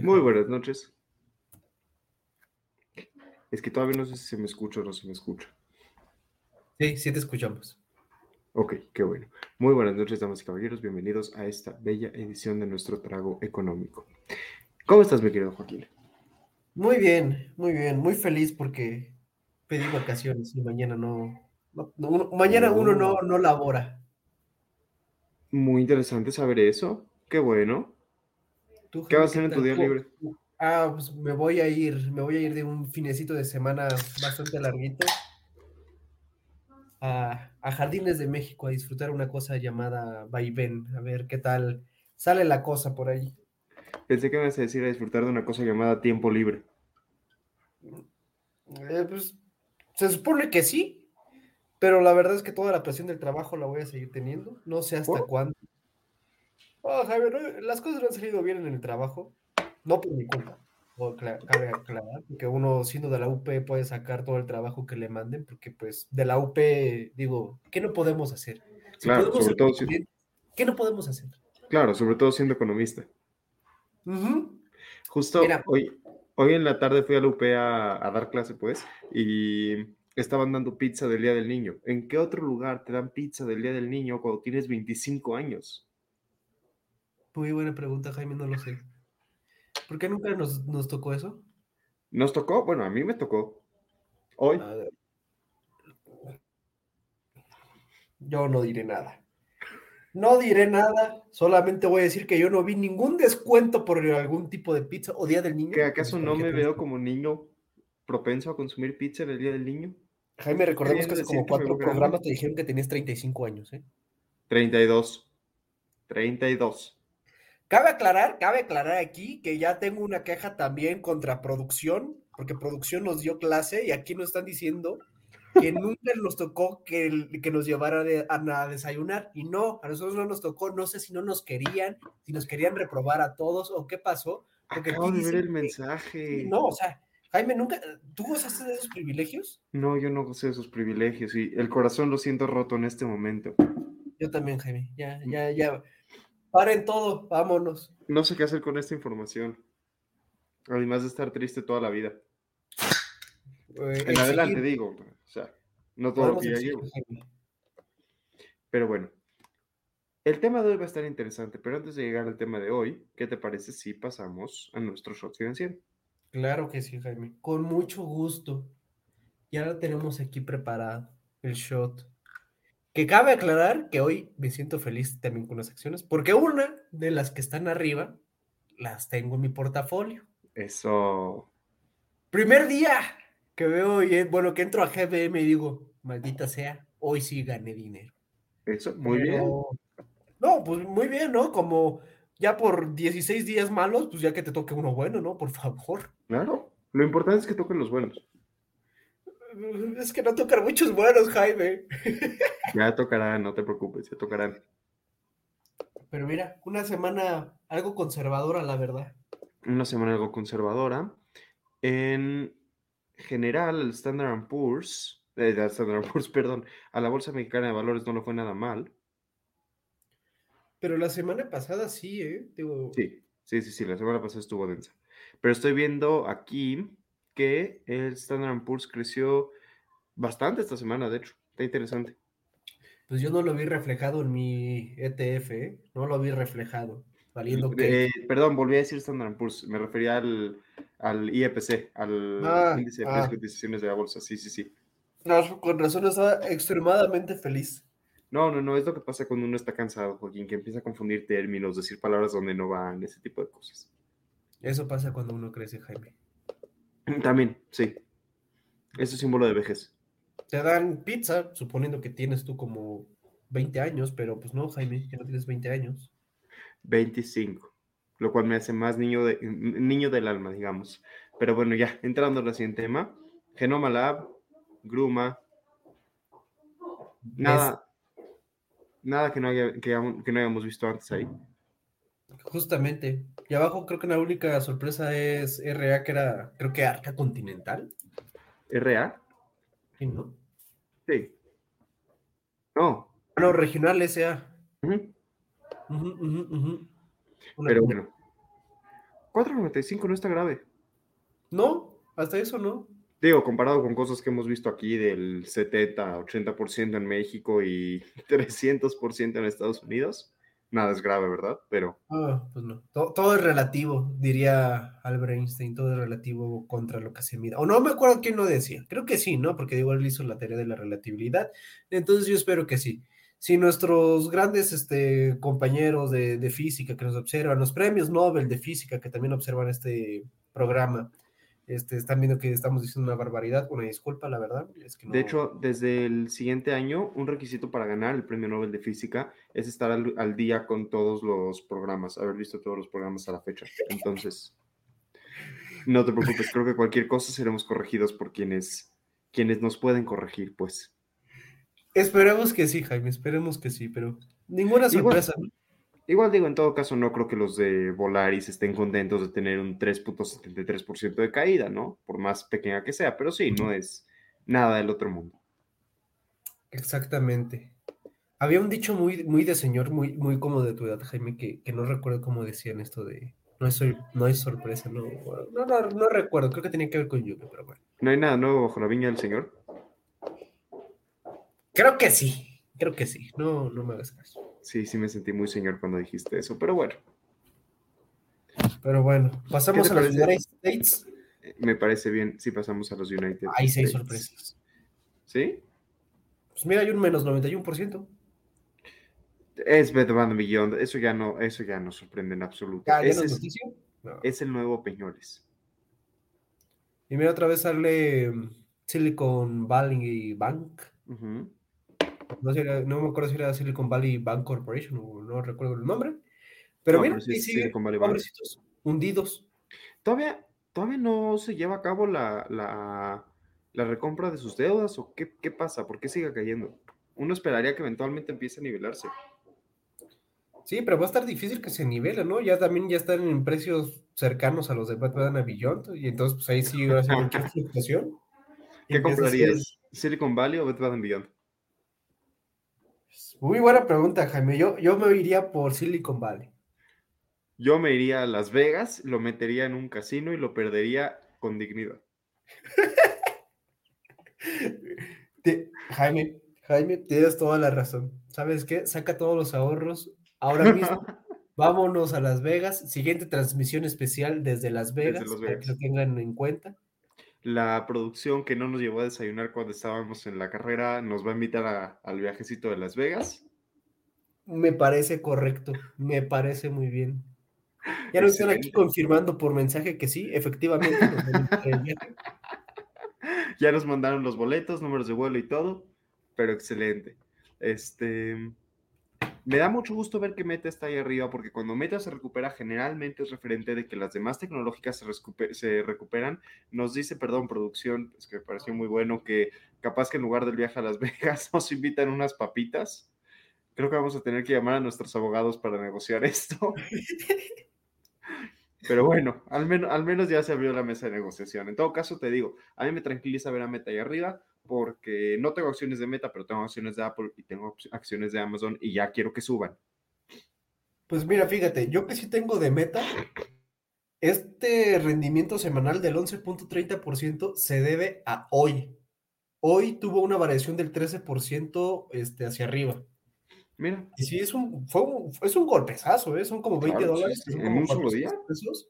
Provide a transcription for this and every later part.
Muy buenas noches. Es que todavía no sé si se me escucha o no se me escucha. Sí, sí te escuchamos. Ok, qué bueno. Muy buenas noches, damas y caballeros. Bienvenidos a esta bella edición de nuestro trago económico. ¿Cómo estás, mi querido Joaquín? Muy bien, muy bien. Muy feliz porque pedí vacaciones y mañana no. mañana uno no, no labora. Muy interesante saber eso. Qué bueno. ¿Qué vas a hacer en tu día libre? Ah, pues me voy a ir, me voy a ir de un finecito de semana bastante larguito a, Jardines de México a disfrutar una cosa llamada vaivén, a ver qué tal sale la cosa por ahí. Pensé que me ibas a decir a disfrutar de una cosa llamada tiempo libre. Eh, pues se supone que sí, pero la verdad es que toda la presión del trabajo la voy a seguir teniendo, no sé hasta cuándo. Oh, Javier, las cosas no han salido bien en el trabajo, no por mi culpa. cabe aclarar, que uno siendo de la UP puede sacar todo el trabajo que le manden, porque pues de la UP, digo, ¿qué no podemos hacer? claro, sobre todo ¿Qué no podemos hacer? Claro, sobre todo siendo economista. Justo hoy, hoy en la tarde fui a la UP a, a dar clase, pues, y estaban dando pizza del Día del Niño. ¿En qué otro lugar te dan pizza del Día del Niño cuando tienes 25 años? Muy buena pregunta, Jaime, no lo sé. ¿Por qué nunca nos, tocó eso? ¿Nos tocó? Bueno, a mí me tocó. Hoy. Yo no diré nada. No diré nada, solamente voy a decir que yo no vi ningún descuento por algún tipo de pizza o Día del Niño. ¿Que acaso no me veo como niño propenso a consumir pizza en el Día del Niño? Jaime, recordemos que hace como cuatro programas te dijeron que tenías 35 años, ¿eh? 32. 32. Cabe aclarar, cabe aclarar aquí que ya tengo una queja también contra producción, porque producción nos dio clase y aquí nos están diciendo que nunca nos tocó que, que nos llevara a, desayunar y no, a nosotros no nos tocó, no sé si no nos querían, si nos querían reprobar a todos o qué pasó. Porque Acabo de ver el mensaje. No, o sea, Jaime, ¿nunca, ¿tú gozaste de esos privilegios? No, yo no gocé de esos privilegios y el corazón lo siento roto en este momento. Yo también, Jaime, ya, ya, ya Paren todo, vámonos. No sé qué hacer con esta información. Además de estar triste toda la vida. en adelante digo, o sea, no todo lo que ya llevo. Pero bueno, el tema de hoy va a estar interesante, pero antes de llegar al tema de hoy, ¿qué te parece si pasamos a nuestro shot financiero? Claro que sí, Jaime, con mucho gusto. Y ahora tenemos aquí preparado el shot. Que cabe aclarar que hoy me siento feliz también con las acciones, porque una de las que están arriba las tengo en mi portafolio. Eso. Primer día que veo, y bueno, que entro a GBM y digo, maldita sea, hoy sí gané dinero. Eso, muy bien. No, pues muy bien, ¿no? Como ya por 16 días malos, pues ya que te toque uno bueno, ¿no? Por favor. Claro, lo importante es que toquen los buenos. Es que no tocan muchos buenos, Jaime. Ya tocarán, no te preocupes, ya tocarán. Pero mira, una semana algo conservadora, la verdad. Una semana algo conservadora. En general, el Standard Poor's, eh, Standard Poor's, perdón, a la Bolsa Mexicana de Valores no le fue nada mal. Pero la semana pasada sí, ¿eh? Sí, sí, sí, sí, la semana pasada estuvo densa. Pero estoy viendo aquí que el Standard Poor's creció bastante esta semana, de hecho. Está interesante. Pues yo no lo vi reflejado en mi ETF, ¿eh? no lo vi reflejado. Valiendo que. Eh, perdón, volví a decir Standard Poor's. Me refería al, al IEPC, al Ah, índice de ah. precios y cotizaciones de la bolsa. Sí, sí, sí. No, con razón estaba extremadamente feliz. No, no, no, es lo que pasa cuando uno está cansado, Joaquín, que empieza a confundir términos, decir palabras donde no van, ese tipo de cosas. Eso pasa cuando uno crece, Jaime. También, sí. Es símbolo de vejez. Te dan pizza, suponiendo que tienes tú como 20 años, pero pues no, Jaime, que no tienes 20 años. 25, lo cual me hace más niño, de, niño del alma, digamos. Pero bueno, ya, entrando al siguiente tema, Genoma Lab, Gruma, nada, nada que no, haya, que, aún- que no hayamos visto antes ahí. Justamente. Y abajo creo que la única sorpresa es RA, que era, creo que Arca Continental. ¿RA? Sí, ¿no? Sí. No. No, Regional SA. Ujú. Ujú, ujú, ujú. Una- Pero bueno. 4.95 no está grave. No, hasta eso no. Digo, comparado con cosas que hemos visto aquí del 70, 80% en México y 300% en Estados Unidos, nada es grave, ¿verdad? Pero pues no. To- Todo, es relativo, diría Albert Einstein, todo es relativo contra lo que se mida. O no me acuerdo quién lo decía. Creo que sí, ¿no? Porque igual hizo la teoría de la relatividad. Entonces yo espero que sí. Si nuestros grandes este, compañeros de, de física que nos observan, los premios Nobel de física que también observan este programa, este, están viendo que estamos diciendo una barbaridad, una disculpa, la verdad. Es que no- de hecho, desde el siguiente año, un requisito para ganar el Premio Nobel de Física es estar al, al día con todos los programas, haber visto todos los programas a la fecha. Entonces, no te preocupes, creo que cualquier cosa seremos corregidos por quienes, quienes nos pueden corregir, pues. Esperemos que sí, Jaime, esperemos que sí, pero ninguna sorpresa. Igual digo, en todo caso, no creo que los de Volaris estén contentos de tener un 3.73% de caída, ¿no? Por más pequeña que sea, pero sí, no es nada del otro mundo. Exactamente. Había un dicho muy, muy de señor, muy, muy como de tu edad, Jaime, que, que no recuerdo cómo decían esto de no es, no es sorpresa, no, no, no, no recuerdo, creo que tenía que ver con lluvia, pero bueno. ¿No hay nada nuevo bajo la viña del Señor? Creo que sí, creo que sí, no, no me hagas caso. Sí, sí me sentí muy señor cuando dijiste eso, pero bueno, Pero bueno, pasamos a los? United States. eh, me parece bien si pasamos a los United. Hay seis States. sorpresas. ¿Sí? Pues mira, hay un menos 91%. Es Bed Bath Beyond, eso ya no, eso ya no sorprende en absoluto. Ya, ya no Ese es es, noticia. No. es el nuevo Peñoles. Y mira, otra vez sale mm, Silicon Valley Bank. Ujú. No, sé, no me acuerdo si era Silicon Valley Bank Corporation o no recuerdo el nombre. Pero No, mira, pero sí Silicon Valley Bank. hundidos. ¿Todavía, ¿Todavía no se lleva a cabo la, la, la recompra de sus deudas o qué, qué pasa? ¿Por qué sigue cayendo? Uno esperaría que eventualmente empiece a nivelarse. Sí, pero va a estar difícil que se nivele, ¿no? Ya también ya están en precios cercanos a los de Batman a Beyond, y entonces pues ahí sí va a ser fluctuación. ¿Qué comprarías? ¿Silicon Valley o Bath Beyond? Muy buena pregunta, Jaime. Yo, yo me iría por Silicon Valley. Yo me iría a Las Vegas, lo metería en un casino y lo perdería con dignidad. Te- Jaime, Jaime, tienes toda la razón. ¿Sabes qué? Saca todos los ahorros ahora mismo. Vámonos a Las Vegas. Siguiente transmisión especial desde Las Vegas, Las para que Vegas. lo tengan en cuenta. La producción que no nos llevó a desayunar cuando estábamos en la carrera nos va a invitar a- al viajecito de Las Vegas. Me parece correcto, me parece muy bien. Ya nos están aquí confirmando por mensaje que sí, efectivamente. nos. Ya nos mandaron los boletos, números de vuelo y todo, pero excelente. Este, me da mucho gusto ver que Meta está ahí arriba, porque cuando Meta se recupera, generalmente es referente de que las demás tecnológicas se, recuperan. Nos dice, perdón, producción, es que me pareció muy bueno que capaz que en lugar del viaje a Las Vegas nos invitan unas papitas. Creo que vamos a tener que llamar a nuestros abogados para negociar esto. Pero bueno, al menos, ya se abrió la mesa de negociación. En todo caso, te digo, a mí me tranquiliza ver a Meta ahí arriba porque no tengo acciones de Meta, pero tengo acciones de Apple y tengo acciones de Amazon y ya quiero que suban. Pues mira, fíjate, yo que sí tengo de meta, este rendimiento semanal del 11.30% se debe a hoy. Hoy tuvo una variación del 13% este, hacia arriba. Mira. Y sí, es un, fue un, es un golpezazo, ¿eh? son como 20 Claro, sí, dólares. sí, en un solo 400 día. pesos.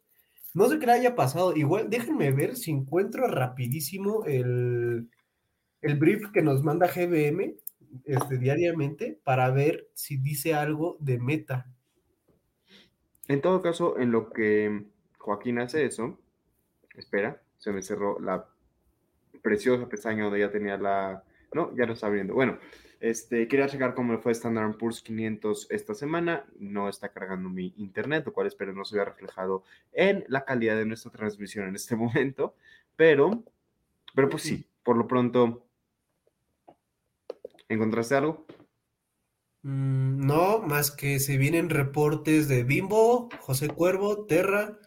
No sé qué le haya pasado. Igual, déjenme ver si encuentro rapidísimo el, el brief que nos manda GBM este, diariamente para ver si dice algo de meta. En todo caso, en lo que Joaquín hace eso, espera, se me cerró la preciosa pestaña donde ya tenía la... No, ya lo está abriendo. Bueno, este, quería checar cómo fue Standard Poor's 500 esta semana. No está cargando mi internet, lo cual espero no se vea reflejado en la calidad de nuestra transmisión en este momento. Pero, pero pues sí, por lo pronto, ¿encontraste algo? Mm, no, más que se vienen reportes de Bimbo, José Cuervo, Terra,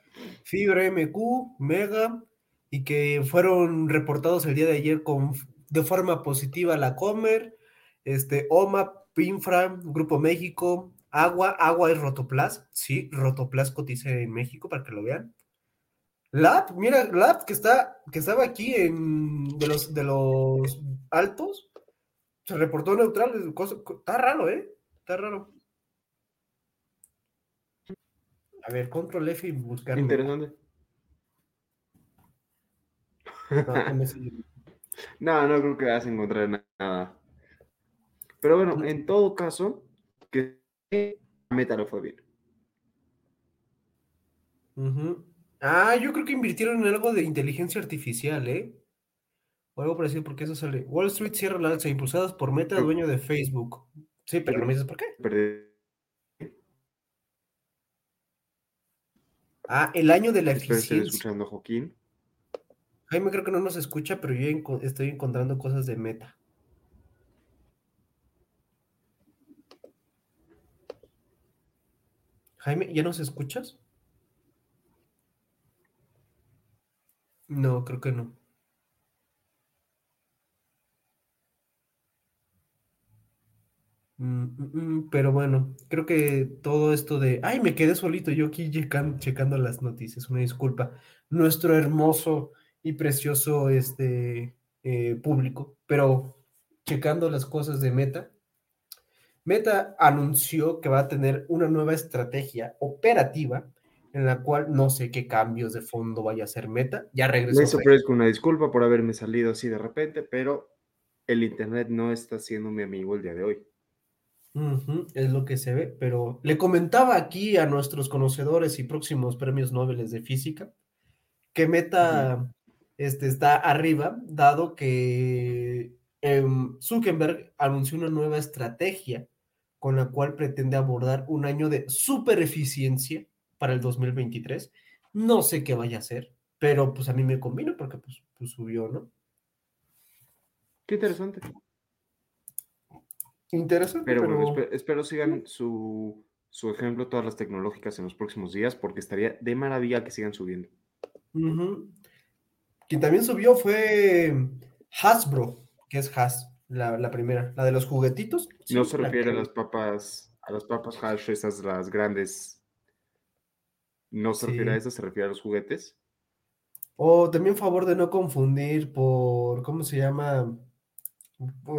Fibra MQ, Mega, y que fueron reportados el día de ayer con, de forma positiva la Comer, este, OMA, Pinfra, Grupo México, Agua, Agua es Rotoplas, sí, Rotoplas cotiza en México para que lo vean. Lab, mira, Lab que está, que estaba aquí en de los de los altos, se reportó neutral, cosa- está raro, ¿eh? Está raro. A ver, control F y buscar. Interesante. No, no. No, creo que vas a encontrar na- nada. Pero bueno, en todo caso, que Meta lo fue bien. Ah, yo creo que invirtieron en algo de inteligencia artificial, ¿eh? O algo parecido, porque eso sale. Wall Street cierra la alza, impulsadas por Meta, dueño de Facebook. Sí, pero no me dices por qué. Perdí. Ah, el año de la eficiencia. escuchando a Joaquín. Jaime creo que no nos escucha, pero yo estoy encontrando cosas de Meta. Jaime, ¿ya nos escuchas? No, creo que no. Mm, mm, mm, pero bueno, creo que todo esto de... Ay, me quedé solito yo aquí checan- checando las noticias, una disculpa. Nuestro hermoso y precioso este, eh, público, pero checando las cosas de Meta. Meta anunció que va a tener una nueva estrategia operativa en la cual no sé qué cambios de fondo vaya a hacer Meta. Ya regresó. Les ofrezco una disculpa por haberme salido así de repente, pero el internet no está siendo mi amigo el día de hoy. Es lo que se ve, pero le comentaba aquí a nuestros conocedores y próximos premios Nobel de física que Meta este, está arriba, dado que em, Zuckerberg anunció una nueva estrategia con la cual pretende abordar un año de super eficiencia para el 2023. No sé qué vaya a hacer, pero pues a mí me convino porque pues, pues subió, ¿no? Qué interesante. Interesante, Pero pero, bueno, espe- espero sigan su, su ejemplo todas las tecnológicas en los próximos días, porque estaría de maravilla que sigan subiendo. Quien también subió fue Hasbro, que es Has, la, la primera, la de los juguetitos. No Sí, se refiere a las papas, a las papas hash, esas las grandes. No se refiere a esas, se refiere a los juguetes. O también favor de no confundir por, ¿cómo se llama?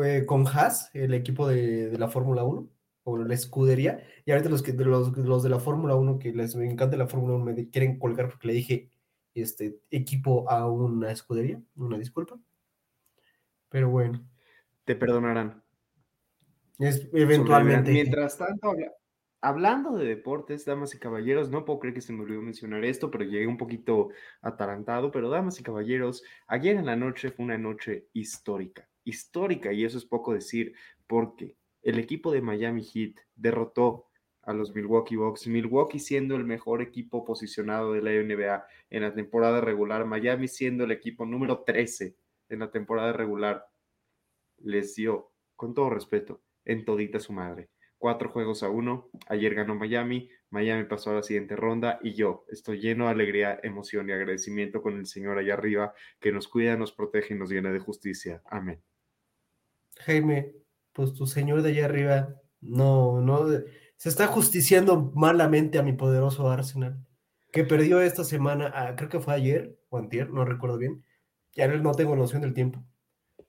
Eh, con Haas, el equipo de, de la Fórmula 1, o la escudería. Y ahorita los, que, de los, los de la Fórmula 1, que les encanta la Fórmula 1, me quieren colgar porque le dije este equipo a una escudería. Una disculpa. Pero bueno, Te perdonarán. es eventualmente. Mientras tanto, habla- hablando de deportes, damas y caballeros, no puedo creer que se me olvidó mencionar esto, pero llegué un poquito atarantado, pero damas y caballeros, ayer en la noche fue una noche histórica, histórica, y eso es poco decir, porque el equipo de Miami Heat derrotó a los Milwaukee Bucks, Milwaukee siendo el mejor equipo posicionado de la NBA en la temporada regular, Miami siendo el equipo número 13 en la temporada regular, les dio, con todo respeto, en todita su madre. Cuatro juegos a uno. Ayer ganó Miami. Miami pasó a la siguiente ronda y yo estoy lleno de alegría, emoción y agradecimiento con el Señor allá arriba que nos cuida, nos protege y nos llena de justicia. Amén. Jaime, pues tu señor de allá arriba no, no, se está justiciando malamente a mi poderoso Arsenal, que perdió esta semana, ah, creo que fue ayer o antier, no recuerdo bien, ya no tengo noción del tiempo.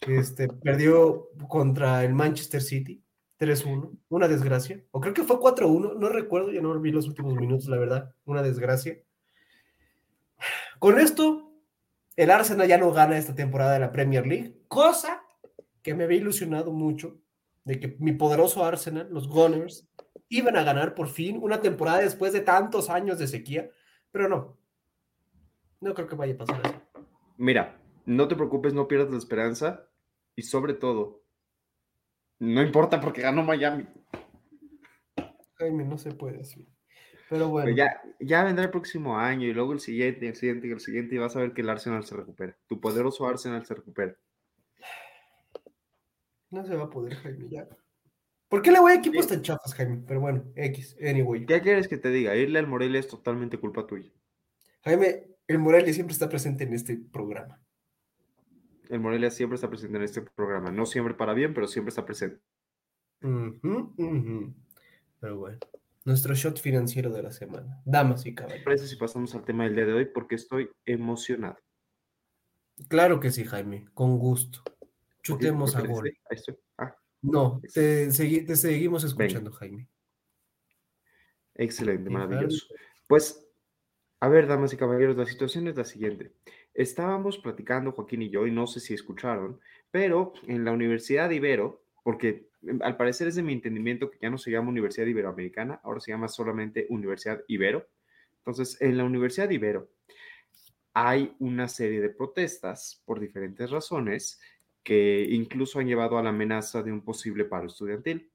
Este, perdió contra el Manchester City, 3-1, una desgracia. O creo que fue 4-1, no recuerdo, ya no vi los últimos minutos, la verdad, una desgracia. Con esto, el Arsenal ya no gana esta temporada de la Premier League, cosa que me había ilusionado mucho de que mi poderoso Arsenal, los Gunners, iban a ganar por fin una temporada después de tantos años de sequía, pero no. No creo que vaya a pasar así. Mira, no te preocupes, no pierdas la esperanza y sobre todo, no importa porque ganó Miami. Jaime, no se puede así. Pero bueno. ya, ya vendrá el próximo año y luego el siguiente, el siguiente y el siguiente y vas a ver que el Arsenal se recupera. Tu poderoso Arsenal se recupera. No se va a poder, Jaime, ya. ¿Por qué le voy a equipos tan chafas, Jaime? Pero bueno, X, anyway. ¿Qué quieres que te diga? Irle al Morelia es totalmente culpa tuya. Jaime, el Morelia siempre está presente en este programa. El Morelia siempre está presente en este programa. No siempre para bien, pero siempre está presente. Pero bueno, nuestro shot financiero de la semana. Damas y caballeros. parece si pasamos al tema del día de hoy? Porque estoy emocionado. Claro que sí, Jaime, con gusto. Chutemos a gol. Ah. No, te, seguimos escuchando, Jaime. Excelente, maravilloso. Pues, a ver, damas y caballeros, la situación es la siguiente. Estábamos platicando, Joaquín y yo, y no sé si escucharon, pero en la Universidad de Ibero, porque em, al parecer es de mi entendimiento que ya no se llama Universidad Iberoamericana, ahora se llama solamente Universidad Ibero. Entonces, en la Universidad de Ibero hay una serie de protestas por diferentes razones que incluso han llevado a la amenaza de un posible paro estudiantil.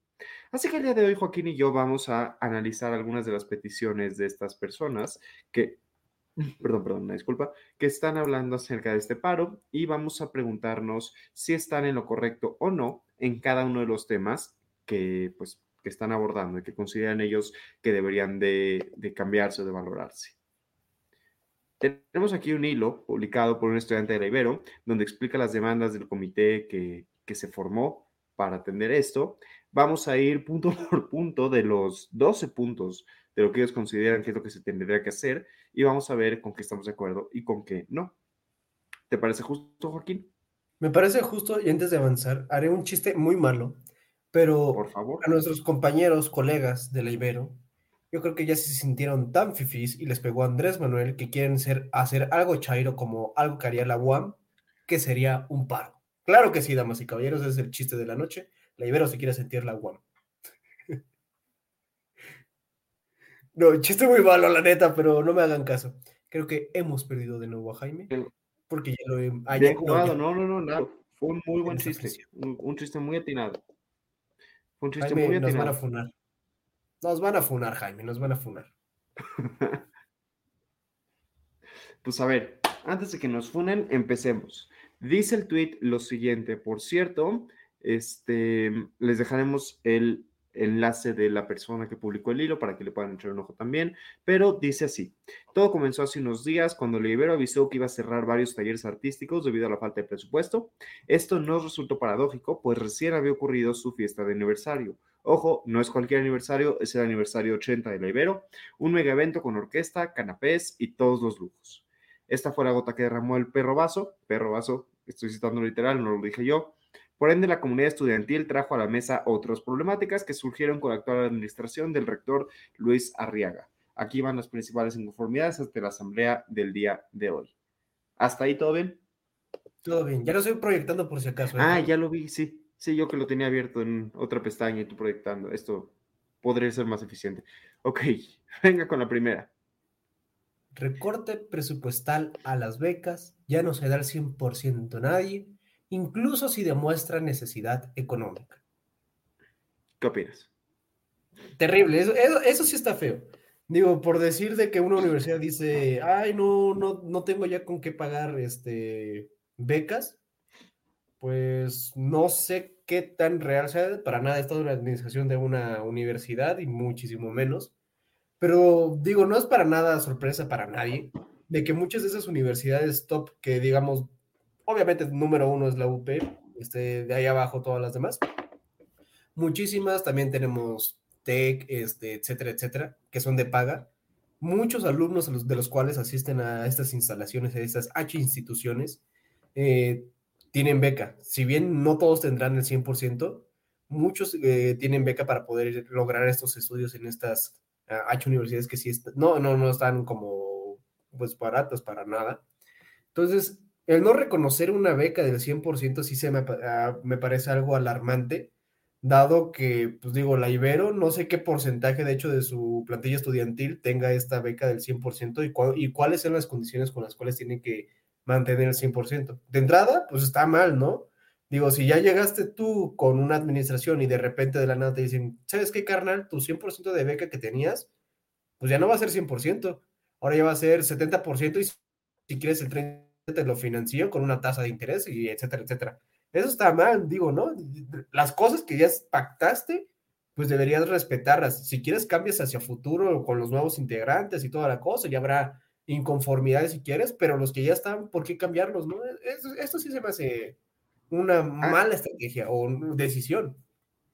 Así que el día de hoy Joaquín y yo vamos a analizar algunas de las peticiones de estas personas que, perdón, perdón, una disculpa, que están hablando acerca de este paro y vamos a preguntarnos si están en lo correcto o no en cada uno de los temas que, pues, que están abordando y que consideran ellos que deberían de, cambiarse o de valorarse. Tenemos aquí un hilo publicado por un estudiante de la Ibero, donde explica las demandas del comité que, se formó para atender esto. Vamos a ir punto por punto de los 12 puntos de lo que ellos consideran que es lo que se tendría que hacer y vamos a ver con qué estamos de acuerdo y con qué no. ¿Te parece justo, Joaquín? Me parece justo y antes de avanzar, haré un chiste muy malo, pero por favor. a nuestros compañeros, colegas de la Ibero, yo creo que ya se sintieron tan fifís y les pegó a Andrés Manuel que quieren ser, hacer algo chairo como algo que haría la UAM, que sería un paro. Claro que sí, damas y caballeros, ese es el chiste de la noche. La Ibero se quiere sentir la UAM. No, chiste muy malo, la neta, pero no me hagan caso. Creo que hemos perdido de nuevo a Jaime. Porque ya lo he... Ah, no, no, no, no, Fue un muy buen chiste. Un, chiste muy atinado. un chiste muy atinado. Nos van a funar. Nos van a funar, Jaime, nos van a funar. pues a ver, antes de que nos funen, empecemos. Dice el tweet lo siguiente, por cierto, este, les dejaremos el enlace de la persona que publicó el hilo para que le puedan echar un ojo también, pero dice así, todo comenzó hace unos días cuando Libero avisó que iba a cerrar varios talleres artísticos debido a la falta de presupuesto. Esto no resultó paradójico, pues recién había ocurrido su fiesta de aniversario. Ojo, no es cualquier aniversario, es el aniversario 80 de la Ibero, un mega evento con orquesta, canapés y todos los lujos. Esta fue la gota que derramó el perro vaso, perro vaso, estoy citando literal, no lo dije yo. Por ende, la comunidad estudiantil trajo a la mesa otras problemáticas que surgieron con la actual administración del rector Luis Arriaga. Aquí van las principales inconformidades ante la asamblea del día de hoy. ¿Hasta ahí todo bien? Todo bien, ya lo estoy proyectando por si acaso. ¿eh? Ah, ya lo vi, sí. Sí, yo que lo tenía abierto en otra pestaña y tú proyectando. Esto podría ser más eficiente. Ok, venga con la primera. Recorte presupuestal a las becas, ya no se da el 100% a nadie, incluso si demuestra necesidad económica. ¿Qué opinas? Terrible, eso, eso, sí está feo. Digo, por decir de que una universidad dice, ay, no, no, no tengo ya con qué pagar este, becas, pues no sé qué tan real sea, para nada, esto es la administración de una universidad y muchísimo menos, pero digo, no es para nada sorpresa para nadie de que muchas de esas universidades top que digamos, obviamente número uno es la UP, este, de ahí abajo todas las demás, muchísimas, también tenemos TEC, este, etcétera, etcétera, que son de paga, muchos alumnos de los cuales asisten a estas instalaciones, a estas H instituciones, eh, tienen beca. Si bien no todos tendrán el 100%, muchos eh, tienen beca para poder lograr estos estudios en estas H universidades que sí no, no, no están como pues baratas para nada. Entonces, el no reconocer una beca del 100% sí se me, ah, me, parece algo alarmante, dado que, pues digo, la Ibero, no sé qué porcentaje de hecho de su plantilla estudiantil tenga esta beca del 100% y, y cuáles son las condiciones con las cuales tienen que mantener el 100%. De entrada, pues está mal, ¿no? Digo, si ya llegaste tú con una administración y de repente de la nada te dicen, ¿sabes qué, carnal? Tu 100% de beca que tenías, pues ya no va a ser 100%, ahora ya va a ser 70% y si quieres el 30% te lo financió con una tasa de interés y etcétera, etcétera. Eso está mal, digo, ¿no? Las cosas que ya pactaste, pues deberías respetarlas. Si quieres cambias hacia futuro con los nuevos integrantes y toda la cosa, ya habrá inconformidades si quieres, pero los que ya están, ¿por qué cambiarlos? No? Esto, sí se me hace una ah. mala estrategia o decisión.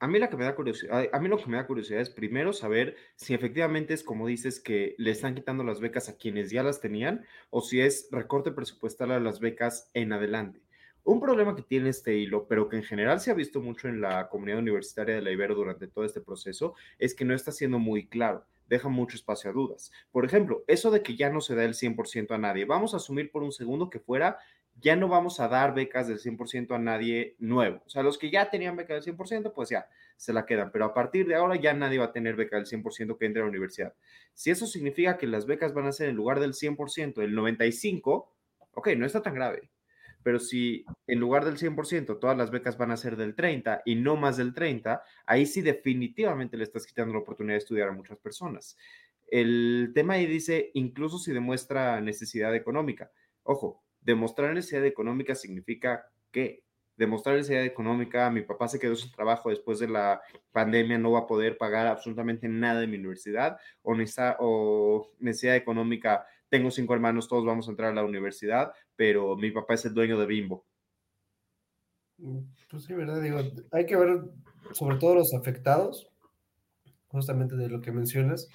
A mí, la que me da curiosidad, a mí lo que me da curiosidad es primero saber si efectivamente es como dices que le están quitando las becas a quienes ya las tenían o si es recorte presupuestal a las becas en adelante. Un problema que tiene este hilo, pero que en general se ha visto mucho en la comunidad universitaria de la Ibero durante todo este proceso, es que no está siendo muy claro deja mucho espacio a dudas. Por ejemplo, eso de que ya no se da el 100% a nadie. Vamos a asumir por un segundo que fuera, ya no vamos a dar becas del 100% a nadie nuevo. O sea, los que ya tenían beca del 100%, pues ya se la quedan. Pero a partir de ahora ya nadie va a tener beca del 100% que entre a la universidad. Si eso significa que las becas van a ser en lugar del 100%, el 95%, ok, no está tan grave. Pero si en lugar del 100% todas las becas van a ser del 30 y no más del 30, ahí sí definitivamente le estás quitando la oportunidad de estudiar a muchas personas. El tema ahí dice, incluso si demuestra necesidad económica. Ojo, demostrar necesidad económica significa que demostrar necesidad económica, mi papá se quedó sin trabajo después de la pandemia, no va a poder pagar absolutamente nada de mi universidad, o necesidad, o necesidad económica, tengo cinco hermanos, todos vamos a entrar a la universidad, pero mi papá es el dueño de Bimbo. Mm, pues sí, ¿verdad? Digo, hay que ver sobre todo los afectados, justamente de lo que mencionas,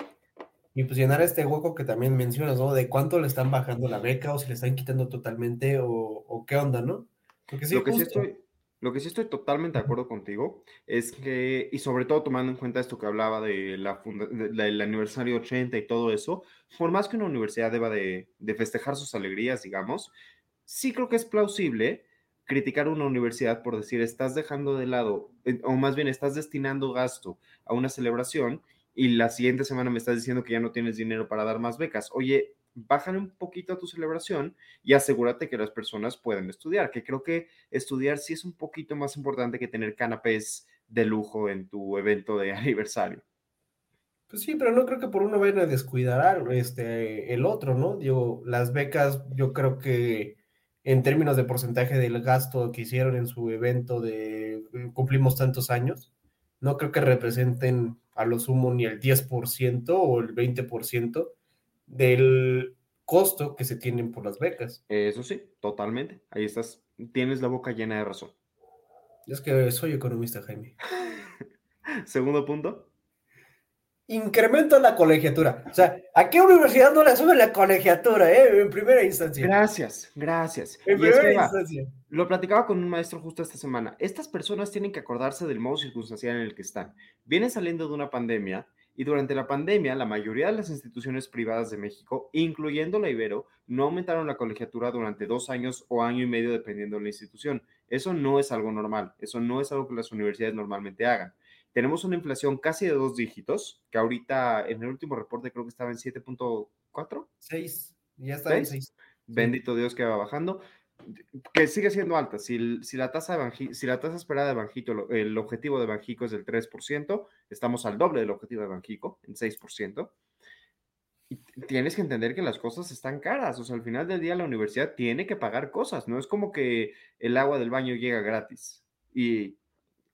y pues llenar este hueco que también mencionas, ¿no? De cuánto le están bajando la beca o si le están quitando totalmente o, qué onda, ¿no? Porque sí, lo, que sí estoy, lo que sí estoy totalmente de acuerdo contigo es que, y sobre todo tomando en cuenta esto que hablaba de la del aniversario 80 y todo eso, por más que una universidad deba de, de festejar sus alegrías, digamos, sí creo que es plausible criticar una universidad por decir estás dejando de lado, eh, o más bien estás destinando gasto a una celebración y la siguiente semana me estás diciendo que ya no tienes dinero para dar más becas. Oye, bájale un poquito a tu celebración y asegúrate que las personas puedan estudiar, que creo que estudiar sí es un poquito más importante que tener canapés de lujo en tu evento de aniversario. Pues sí, pero no creo que por uno vayan a descuidar este, el otro, ¿no? Digo, las becas, yo creo que en términos de porcentaje del gasto que hicieron en su evento de cumplimos tantos años, no creo que representen a lo sumo ni el 10% o el 20% del costo que se tienen por las becas. Eso sí, totalmente. Ahí estás, tienes la boca llena de razón. Es que soy economista, Jaime. Segundo punto incremento la colegiatura. O sea, ¿a qué universidad no le sube la colegiatura, eh? En primera instancia. Gracias, gracias. En primera instancia. Lo platicaba con un maestro justo esta semana. Estas personas tienen que acordarse del modo circunstancial en el que están. Vienen saliendo de una pandemia y durante la pandemia la mayoría de las instituciones privadas de México, incluyendo la Ibero, no aumentaron la colegiatura durante dos años o año y medio dependiendo de la institución. Eso no es algo normal. Eso no es algo que las universidades normalmente hagan tenemos una inflación casi de dos dígitos, que ahorita en el último reporte creo que estaba en 7.4. 6, ya está en 6. Bendito Dios que va bajando, que sigue siendo alta. Si, si, la, tasa de si la tasa esperada de Banjico, el objetivo de Banjico es del 3%, estamos al doble del objetivo de Banjico, en 6%. Y tienes que entender que las cosas están caras. O sea, al final del día la universidad tiene que pagar cosas. No es como que el agua del baño llega gratis. Y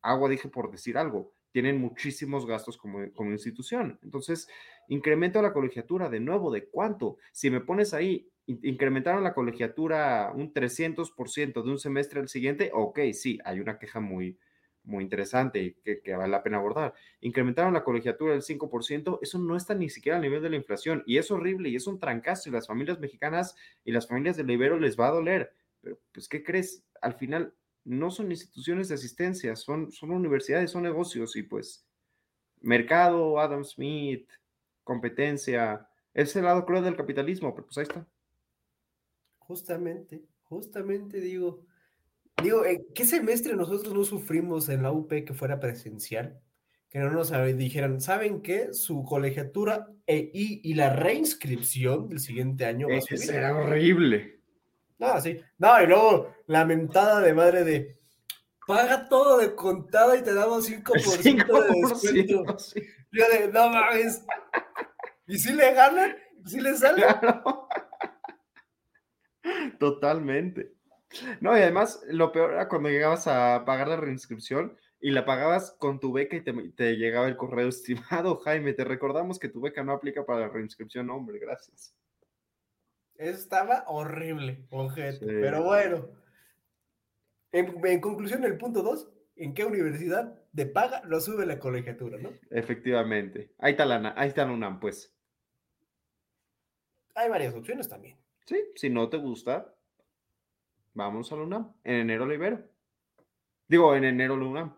agua dije por decir algo tienen muchísimos gastos como, como institución. Entonces, incremento la colegiatura de nuevo, ¿de cuánto? Si me pones ahí, incrementaron la colegiatura un 300% de un semestre al siguiente, ok, sí, hay una queja muy, muy interesante que, que vale la pena abordar. Incrementaron la colegiatura del 5%, eso no está ni siquiera a nivel de la inflación y es horrible y es un trancazo y las familias mexicanas y las familias del Ibero les va a doler. Pero, pues, ¿qué crees? Al final, no son instituciones de asistencia, son, son universidades, son negocios y pues mercado, Adam Smith, competencia, es el lado cruel del capitalismo, pero pues ahí está. Justamente, justamente digo, digo, ¿en qué semestre nosotros no sufrimos en la UP que fuera presencial? Que no nos dijeran, ¿saben qué? Su colegiatura e, y, la reinscripción del siguiente año va a subir. Será horrible. No, sí. No, y luego lamentada de madre de paga todo de contada y te damos 5%, 5 de descuento. Yo de, no mames. ¿Y si le ganan? ¿Si le sale? Totalmente. No, y además, lo peor era cuando llegabas a pagar la reinscripción y la pagabas con tu beca y te, llegaba el correo estimado, Jaime, te recordamos que tu beca no aplica para la reinscripción, hombre, gracias. Estaba horrible, ojete. Pero bueno, en, conclusión, el punto dos, ¿en qué universidad de paga lo sube la colegiatura, no? Efectivamente. Ahí está la, ahí está la UNAM, pues. Hay varias opciones también. Sí, si no te gusta, vamos a la UNAM. En enero libero. Digo, en enero la UNAM.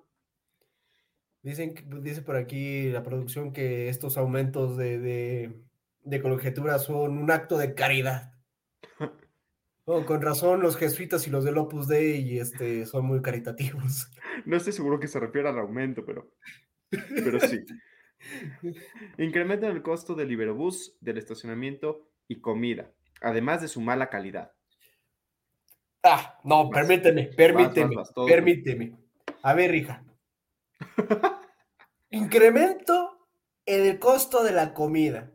Dicen, dice por aquí la producción que estos aumentos de, de, de colegiatura son un acto de caridad. Oh, con razón, los jesuitas y los del Opus Dei este, son muy caritativos. No estoy seguro que se refiera al aumento, pero, pero sí. Incrementan el costo del Iberobús, del estacionamiento y comida, además de su mala calidad. Ah, no, permíteme, permíteme, permíteme. A ver, hija. Incremento en el costo de la comida.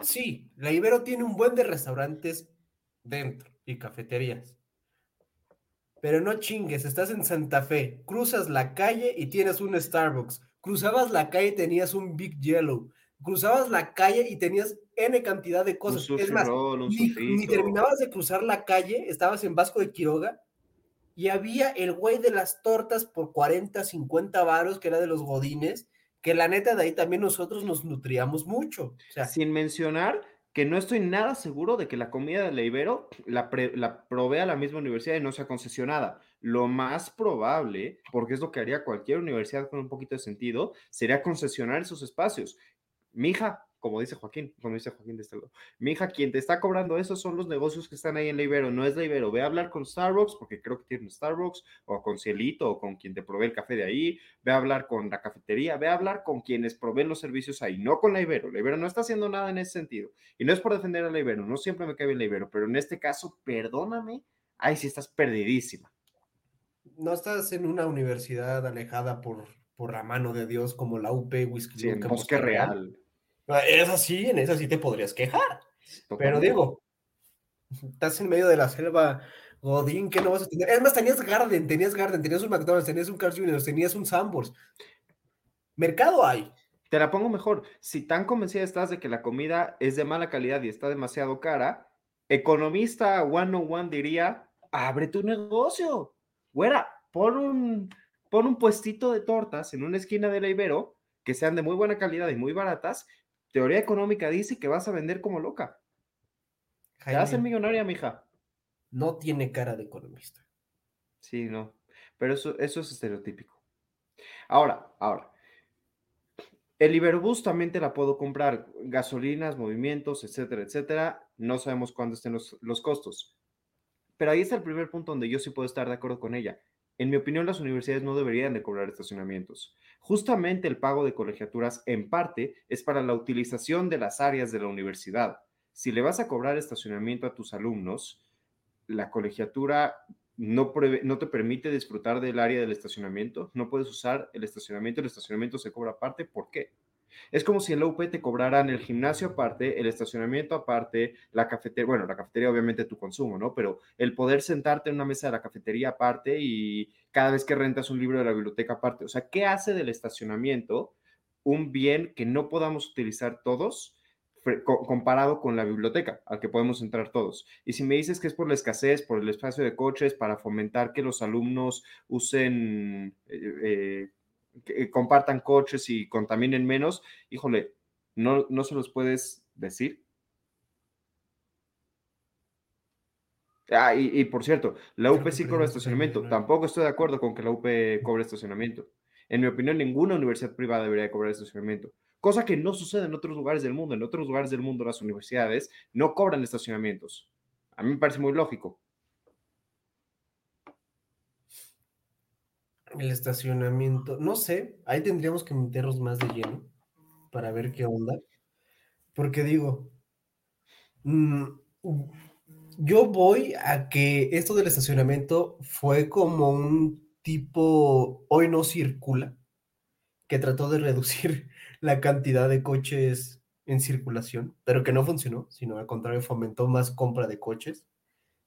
Sí, la Ibero tiene un buen de restaurantes dentro y cafeterías. Pero no chingues, estás en Santa Fe, cruzas la calle y tienes un Starbucks, cruzabas la calle y tenías un Big Yellow, cruzabas la calle y tenías N cantidad de cosas. es más, ni, terminabas de cruzar la calle, estabas en Vasco de Quiroga y había el güey de las tortas por 40, 50 varos, que era de los godines, que la neta de ahí también nosotros nos nutríamos mucho. O sea, Sin mencionar que no estoy nada seguro de que la comida de la Ibero la, la provea la misma universidad y no sea concesionada. Lo más probable, porque es lo que haría cualquier universidad con un poquito de sentido, sería concesionar esos espacios. Mija, como dice Joaquín, como dice Joaquín de este lado. Mi hija, quien te está cobrando eso son los negocios que están ahí en la Ibero, no es la Ibero. Ve a hablar con Starbucks, porque creo que tiene Starbucks, o con Cielito, o con quien te provee el café de ahí. Ve a hablar con la cafetería, ve a hablar con quienes proveen los servicios ahí, no con la Ibero. La Ibero no está haciendo nada en ese sentido. Y no es por defender a la Ibero, no siempre me cae bien la Ibero, pero en este caso, perdóname, ay, si estás perdidísima. No estás en una universidad alejada por, por la mano de Dios como la UP Whisky. Sí, Bosque Real. Es así, en esa sí te podrías quejar. Pero digo, estás en medio de la selva, Godín, que no vas a tener? Es más, tenías Garden, tenías Garden, tenías un McDonald's, tenías un Carl Jr., tenías un Sambors. Mercado hay. Te la pongo mejor. Si tan convencida estás de que la comida es de mala calidad y está demasiado cara, economista one diría, abre tu negocio. Güera, pon un, pon un puestito de tortas en una esquina de la Ibero que sean de muy buena calidad y muy baratas Teoría económica dice que vas a vender como loca. Jaime, Te vas a ser millonaria, mija. No tiene cara de economista. Sí, no. Pero eso, eso es estereotípico. Ahora, ahora. El Iberobús también te la puedo comprar. Gasolinas, movimientos, etcétera, etcétera. No sabemos cuándo estén los, los costos. Pero ahí está el primer punto donde yo sí puedo estar de acuerdo con ella. En mi opinión, las universidades no deberían de cobrar estacionamientos. Justamente el pago de colegiaturas en parte es para la utilización de las áreas de la universidad. Si le vas a cobrar estacionamiento a tus alumnos, la colegiatura no, no te permite disfrutar del área del estacionamiento, no puedes usar el estacionamiento, el estacionamiento se cobra aparte. ¿Por qué? Es como si en la UP te cobraran el gimnasio aparte, el estacionamiento aparte, la cafetería, bueno, la cafetería obviamente tu consumo, ¿no? Pero el poder sentarte en una mesa de la cafetería aparte y cada vez que rentas un libro de la biblioteca aparte, o sea, ¿qué hace del estacionamiento un bien que no podamos utilizar todos? comparado con la biblioteca al que podemos entrar todos. Y si me dices que es por la escasez, por el espacio de coches, para fomentar que los alumnos usen eh, eh, que compartan coches y contaminen menos, híjole, no, no se los puedes decir. Ah, y, por cierto, la UP sí cobra estacionamiento. Tampoco estoy de acuerdo con que la UP cobre estacionamiento. En mi opinión, ninguna universidad privada debería cobrar estacionamiento. Cosa que no sucede en otros lugares del mundo. En otros lugares del mundo las universidades no cobran estacionamientos. A mí me parece muy lógico. El estacionamiento, no sé, ahí tendríamos que meternos más de lleno para ver qué onda. Porque digo, mm, yo voy a que esto del estacionamiento fue como un tipo, hoy no circula, que trató de reducir la cantidad de coches en circulación, pero que no funcionó, sino al contrario fomentó más compra de coches.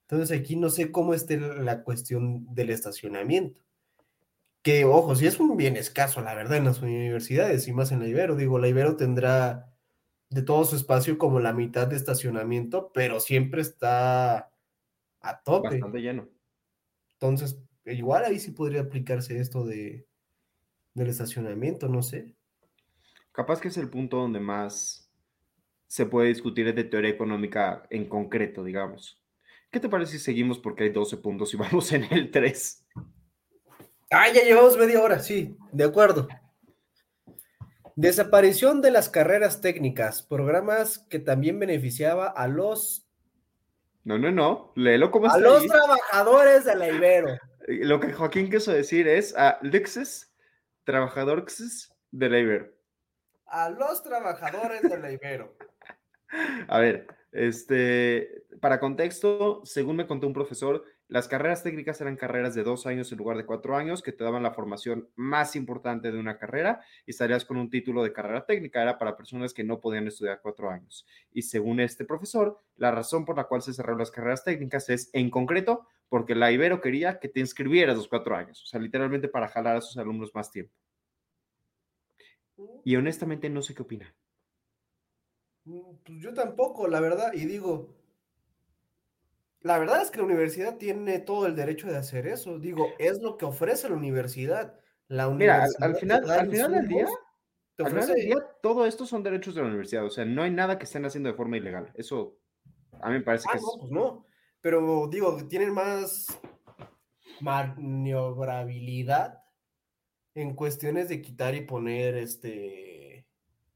Entonces aquí no sé cómo esté la cuestión del estacionamiento. Que, ojo, si es un bien escaso, la verdad, en las universidades y más en la Ibero. Digo, la Ibero tendrá de todo su espacio como la mitad de estacionamiento, pero siempre está a tope. Bastante lleno. Entonces, igual ahí sí podría aplicarse esto de, del estacionamiento, no sé. Capaz que es el punto donde más se puede discutir de teoría económica en concreto, digamos. ¿Qué te parece si seguimos porque hay 12 puntos y vamos en el 3? Ah, ya llevamos media hora, sí, de acuerdo. Desaparición de las carreras técnicas, programas que también beneficiaba a los... No, no, no, léelo como A los trabajadores de la Ibero. Eh, lo que Joaquín quiso decir es a Lexes, trabajadores de la Ibero. A los trabajadores de la Ibero. A ver, este, para contexto, según me contó un profesor, las carreras técnicas eran carreras de dos años en lugar de cuatro años que te daban la formación más importante de una carrera y estarías con un título de carrera técnica. Era para personas que no podían estudiar cuatro años. Y según este profesor, la razón por la cual se cerraron las carreras técnicas es en concreto porque la Ibero quería que te inscribieras los cuatro años, o sea, literalmente para jalar a sus alumnos más tiempo. Y honestamente no sé qué opina. Mm, pues yo tampoco, la verdad, y digo, la verdad es que la universidad tiene todo el derecho de hacer eso. Digo, es lo que ofrece la universidad. La universidad Mira, al, final, al final del día, al final del día, todo esto son derechos de la universidad. O sea, no hay nada que estén haciendo de forma ilegal. Eso a mí me parece ah, que no, Pues no. Pero digo, tienen más maniobrabilidad en cuestiones de quitar y poner este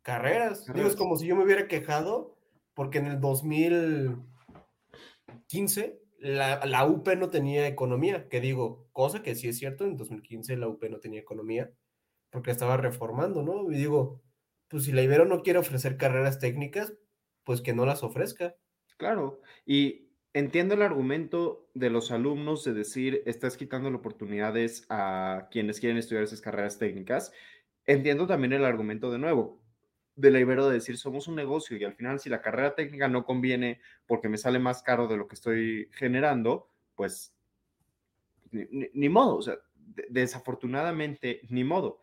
carreras. carreras. Digo, es como si yo me hubiera quejado porque en el 2000 15, la, la, UP no tenía economía, que digo, cosa que sí es cierto, en 2015 la UP no tenía economía, porque estaba reformando, ¿no? Y digo, pues si la Ibero no quiere ofrecer carreras técnicas, pues que no las ofrezca. Claro, y entiendo el argumento de los alumnos de decir, estás quitando oportunidades a quienes quieren estudiar esas carreras técnicas. Entiendo también el argumento de nuevo de la Ibero de decir somos un negocio y al final si la carrera técnica no conviene porque me sale más caro de lo que estoy generando, pues ni, modo, o sea, desafortunadamente ni modo.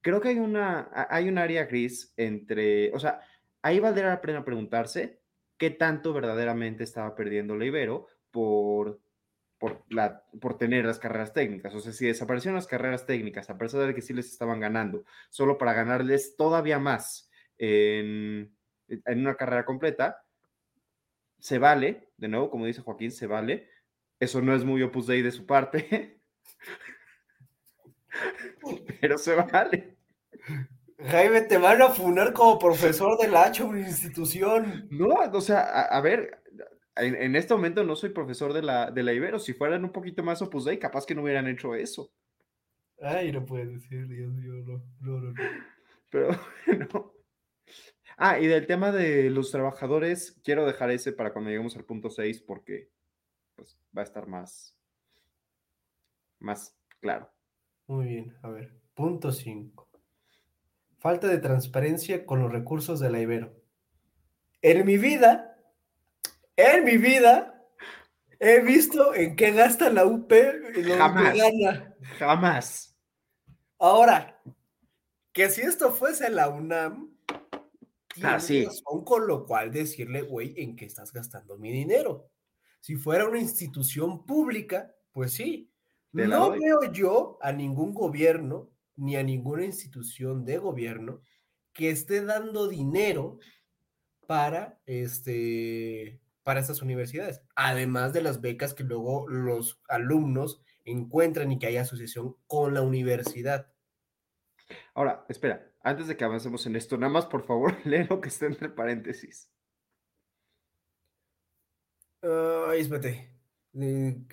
Creo que hay una, hay un área gris entre, o sea, ahí valdría la pena preguntarse qué tanto verdaderamente estaba perdiendo la Ibero por, por, la, por tener las carreras técnicas. O sea, si desaparecieron las carreras técnicas, a pesar de que sí les estaban ganando, solo para ganarles todavía más en, en una carrera completa, se vale, de nuevo, como dice Joaquín, se vale. Eso no es muy opus dei de su parte, pero se vale. Jaime, te van a funar como profesor de la H, una institución. No, o sea, a ver, en, este momento no soy profesor de la, de la Ibero. Si fueran un poquito más Opus Dei, capaz que no hubieran hecho eso. Ay, no puedes decir, Dios mío, no, no, no. Pero, no. Ah, y del tema de los trabajadores, quiero dejar ese para cuando lleguemos al punto 6 porque pues, va a estar más, más claro. Muy bien, a ver, punto 5. Falta de transparencia con los recursos de la Ibero. En mi vida en mi vida he visto en qué gasta la UP jamás, gana. Jamás. Ahora, que si esto fuese la UNAM, ah, sí. con lo cual decirle, güey, en qué estás gastando mi dinero. Si fuera una institución pública, pues sí. No veo yo a ningún gobierno ni a ninguna institución de gobierno que esté dando dinero para este para estas universidades, además de las becas que luego los alumnos encuentran y que hay asociación con la universidad. Ahora, espera, antes de que avancemos en esto, nada más por favor, lee lo que está entre paréntesis. Ay, espérate. Eh,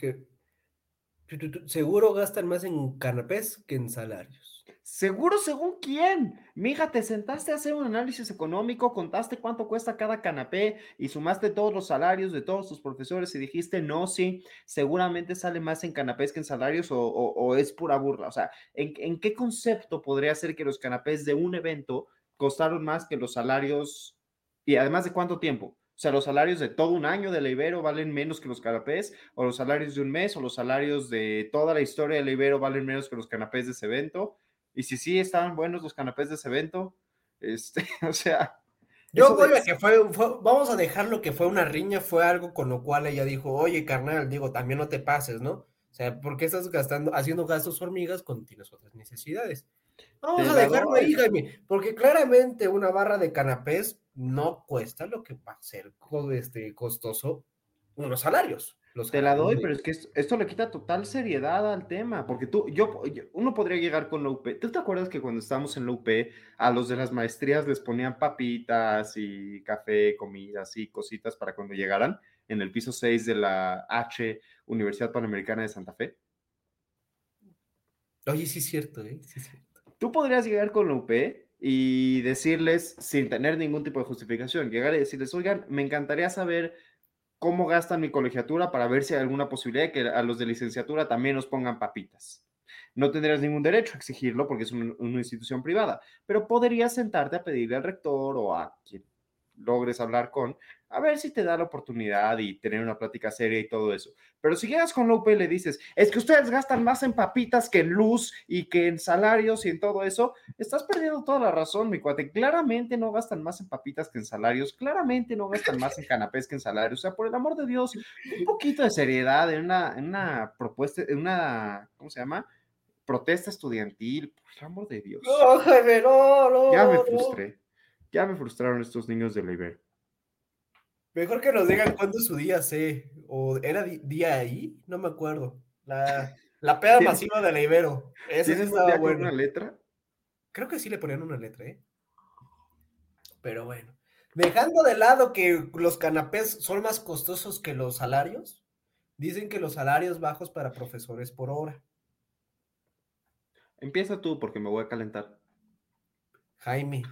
seguro gastan más en canapés que en salarios. Seguro según quién. Mija, te sentaste a hacer un análisis económico, contaste cuánto cuesta cada canapé y sumaste todos los salarios de todos tus profesores y dijiste, no, sí, seguramente sale más en canapés que en salarios o, es pura burla. O sea, ¿en, ¿en, qué concepto podría ser que los canapés de un evento costaron más que los salarios y además de cuánto tiempo? O sea, los salarios de todo un año de la Ibero valen menos que los canapés, o los salarios de un mes, o los salarios de toda la historia de la Ibero valen menos que los canapés de ese evento. Y si sí estaban buenos los canapés de ese evento, este, o sea. Yo voy a que fue, vamos a dejarlo que fue una riña, fue algo con lo cual ella dijo, oye, carnal, digo, también no te pases, ¿no? O sea, ¿por qué estás gastando, haciendo gastos hormigas cuando tienes otras necesidades? Vamos a dejarlo ahí, Jaime, porque claramente una barra de canapés no cuesta lo que va a ser este, costoso unos salarios. Te la doy, pero es que esto, le quita total seriedad al tema, porque tú, yo, uno podría llegar con la UP. ¿Tú te acuerdas que cuando estábamos en la UP, a los de las maestrías les ponían papitas y café, comidas y cositas para cuando llegaran en el piso 6 de la H Universidad Panamericana de Santa Fe? Oye, sí es cierto, ¿eh? Sí es cierto. Tú podrías llegar con la UP y decirles, sin tener ningún tipo de justificación, llegar y decirles, oigan, me encantaría saber cómo gastan mi colegiatura para ver si hay alguna posibilidad de que a los de licenciatura también nos pongan papitas. No tendrías ningún derecho a exigirlo porque es una, institución privada, pero podrías sentarte a pedirle al rector o a quien logres hablar con, a ver si te da la oportunidad y tener una plática seria y todo eso. Pero si llegas con Lupe y le dices, es que ustedes gastan más en papitas que en luz y que en salarios y en todo eso, estás perdiendo toda la razón, mi cuate. Claramente no gastan más en papitas que en salarios, claramente no gastan más en canapés que en salarios. O sea, por el amor de Dios, un poquito de seriedad en una, en una propuesta, en una, ¿cómo se llama? Protesta estudiantil, por el amor de Dios. No, ya me frustré. Ya me frustraron estos niños de Leiber. Mejor que nos digan cuándo es su día C. ¿O era día ahí? No me acuerdo. La, la peda masiva de la Ibero. Esa estaba buena. una letra? Creo que sí le ponían una letra, ¿eh? Pero bueno. Dejando de lado que los canapés son más costosos que los salarios, dicen que los salarios bajos para profesores por hora. Empieza tú porque me voy a calentar. Jaime,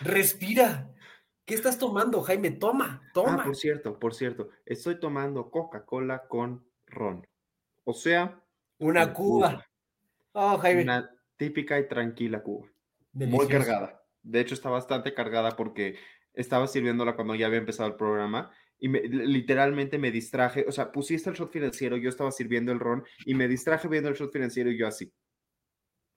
Respira. ¿Qué estás tomando, Jaime? Toma, toma. Ah, por cierto, por cierto, estoy tomando Coca-Cola con ron. O sea, una Cuba. Oh, Jaime. Una típica y tranquila Cuba. Muy cargada. De hecho, está bastante cargada porque estaba sirviéndola cuando ya había empezado el programa y literalmente me distraje. O sea, pusiste el shot financiero, yo estaba sirviendo el ron y me distraje viendo el shot financiero y yo así.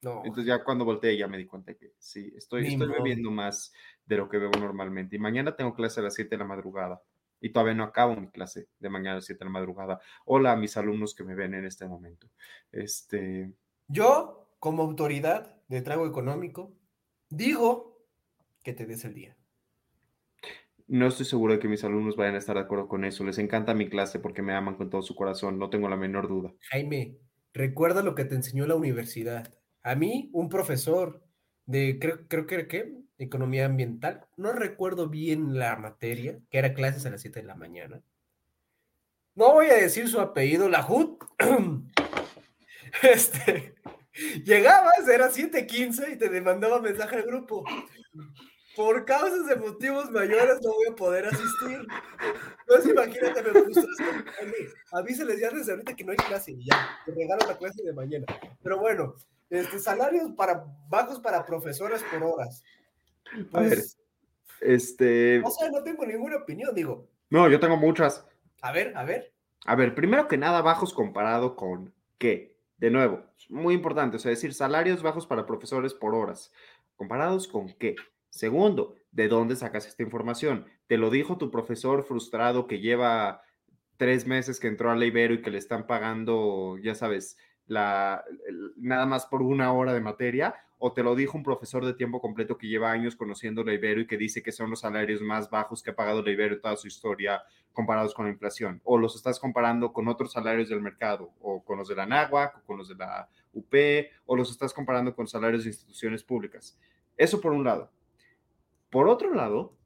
Entonces ya cuando volteé ya me di cuenta que sí, estoy, estoy bebiendo más de lo que bebo normalmente. Y mañana tengo clase a las 7 de la madrugada. Y todavía no acabo mi clase de mañana a las 7 de la madrugada. Hola a mis alumnos que me ven en este momento. Este... Yo, como autoridad de trago económico, digo que te des el día. No estoy seguro de que mis alumnos vayan a estar de acuerdo con eso. Les encanta mi clase porque me aman con todo su corazón. No tengo la menor duda. Jaime, recuerda lo que te enseñó la universidad. A mí, un profesor de, creo, creo que era qué, economía ambiental, no recuerdo bien la materia, que era clases a las 7 de la mañana. No voy a decir su apellido, la HUD. este, llegabas, era 7:15 y te demandaba mensaje al grupo. Por causas de motivos mayores no voy a poder asistir. Entonces imagínate, me frustraste. Avísales ya desde ahorita que no hay clase y ya, te regalo la clase de mañana. Pero bueno, este, salarios para, bajos para profesores por horas. a ver, pues, este... O sea, no tengo ninguna opinión, digo. No, yo tengo muchas. A ver, a ver. A ver, primero que nada, bajos comparado con qué. De nuevo, muy importante, o sea, decir salarios bajos para profesores por horas. ¿Comparados con qué? Segundo, ¿de dónde sacas esta información? ¿Te lo dijo tu profesor frustrado que lleva tres meses que entró a la Ibero y que le están pagando, ya sabes, nada más por una hora de materia, o te lo dijo un profesor de tiempo completo que lleva años conociendo la Ibero y que dice que son los salarios más bajos que ha pagado la Ibero en toda su historia comparados con la inflación, o los estás comparando con otros salarios del mercado, o con los de la NAGUA, o con los de la UP, o los estás comparando con salarios de instituciones públicas. Eso por un lado. Por otro lado,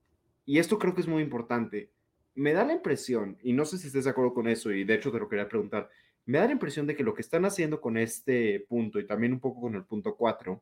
y esto creo que es muy importante, me da la impresión, y no sé si estés de acuerdo con eso, y de hecho te lo quería preguntar, me da la impresión de que lo que están haciendo con este punto y también un poco con el punto 4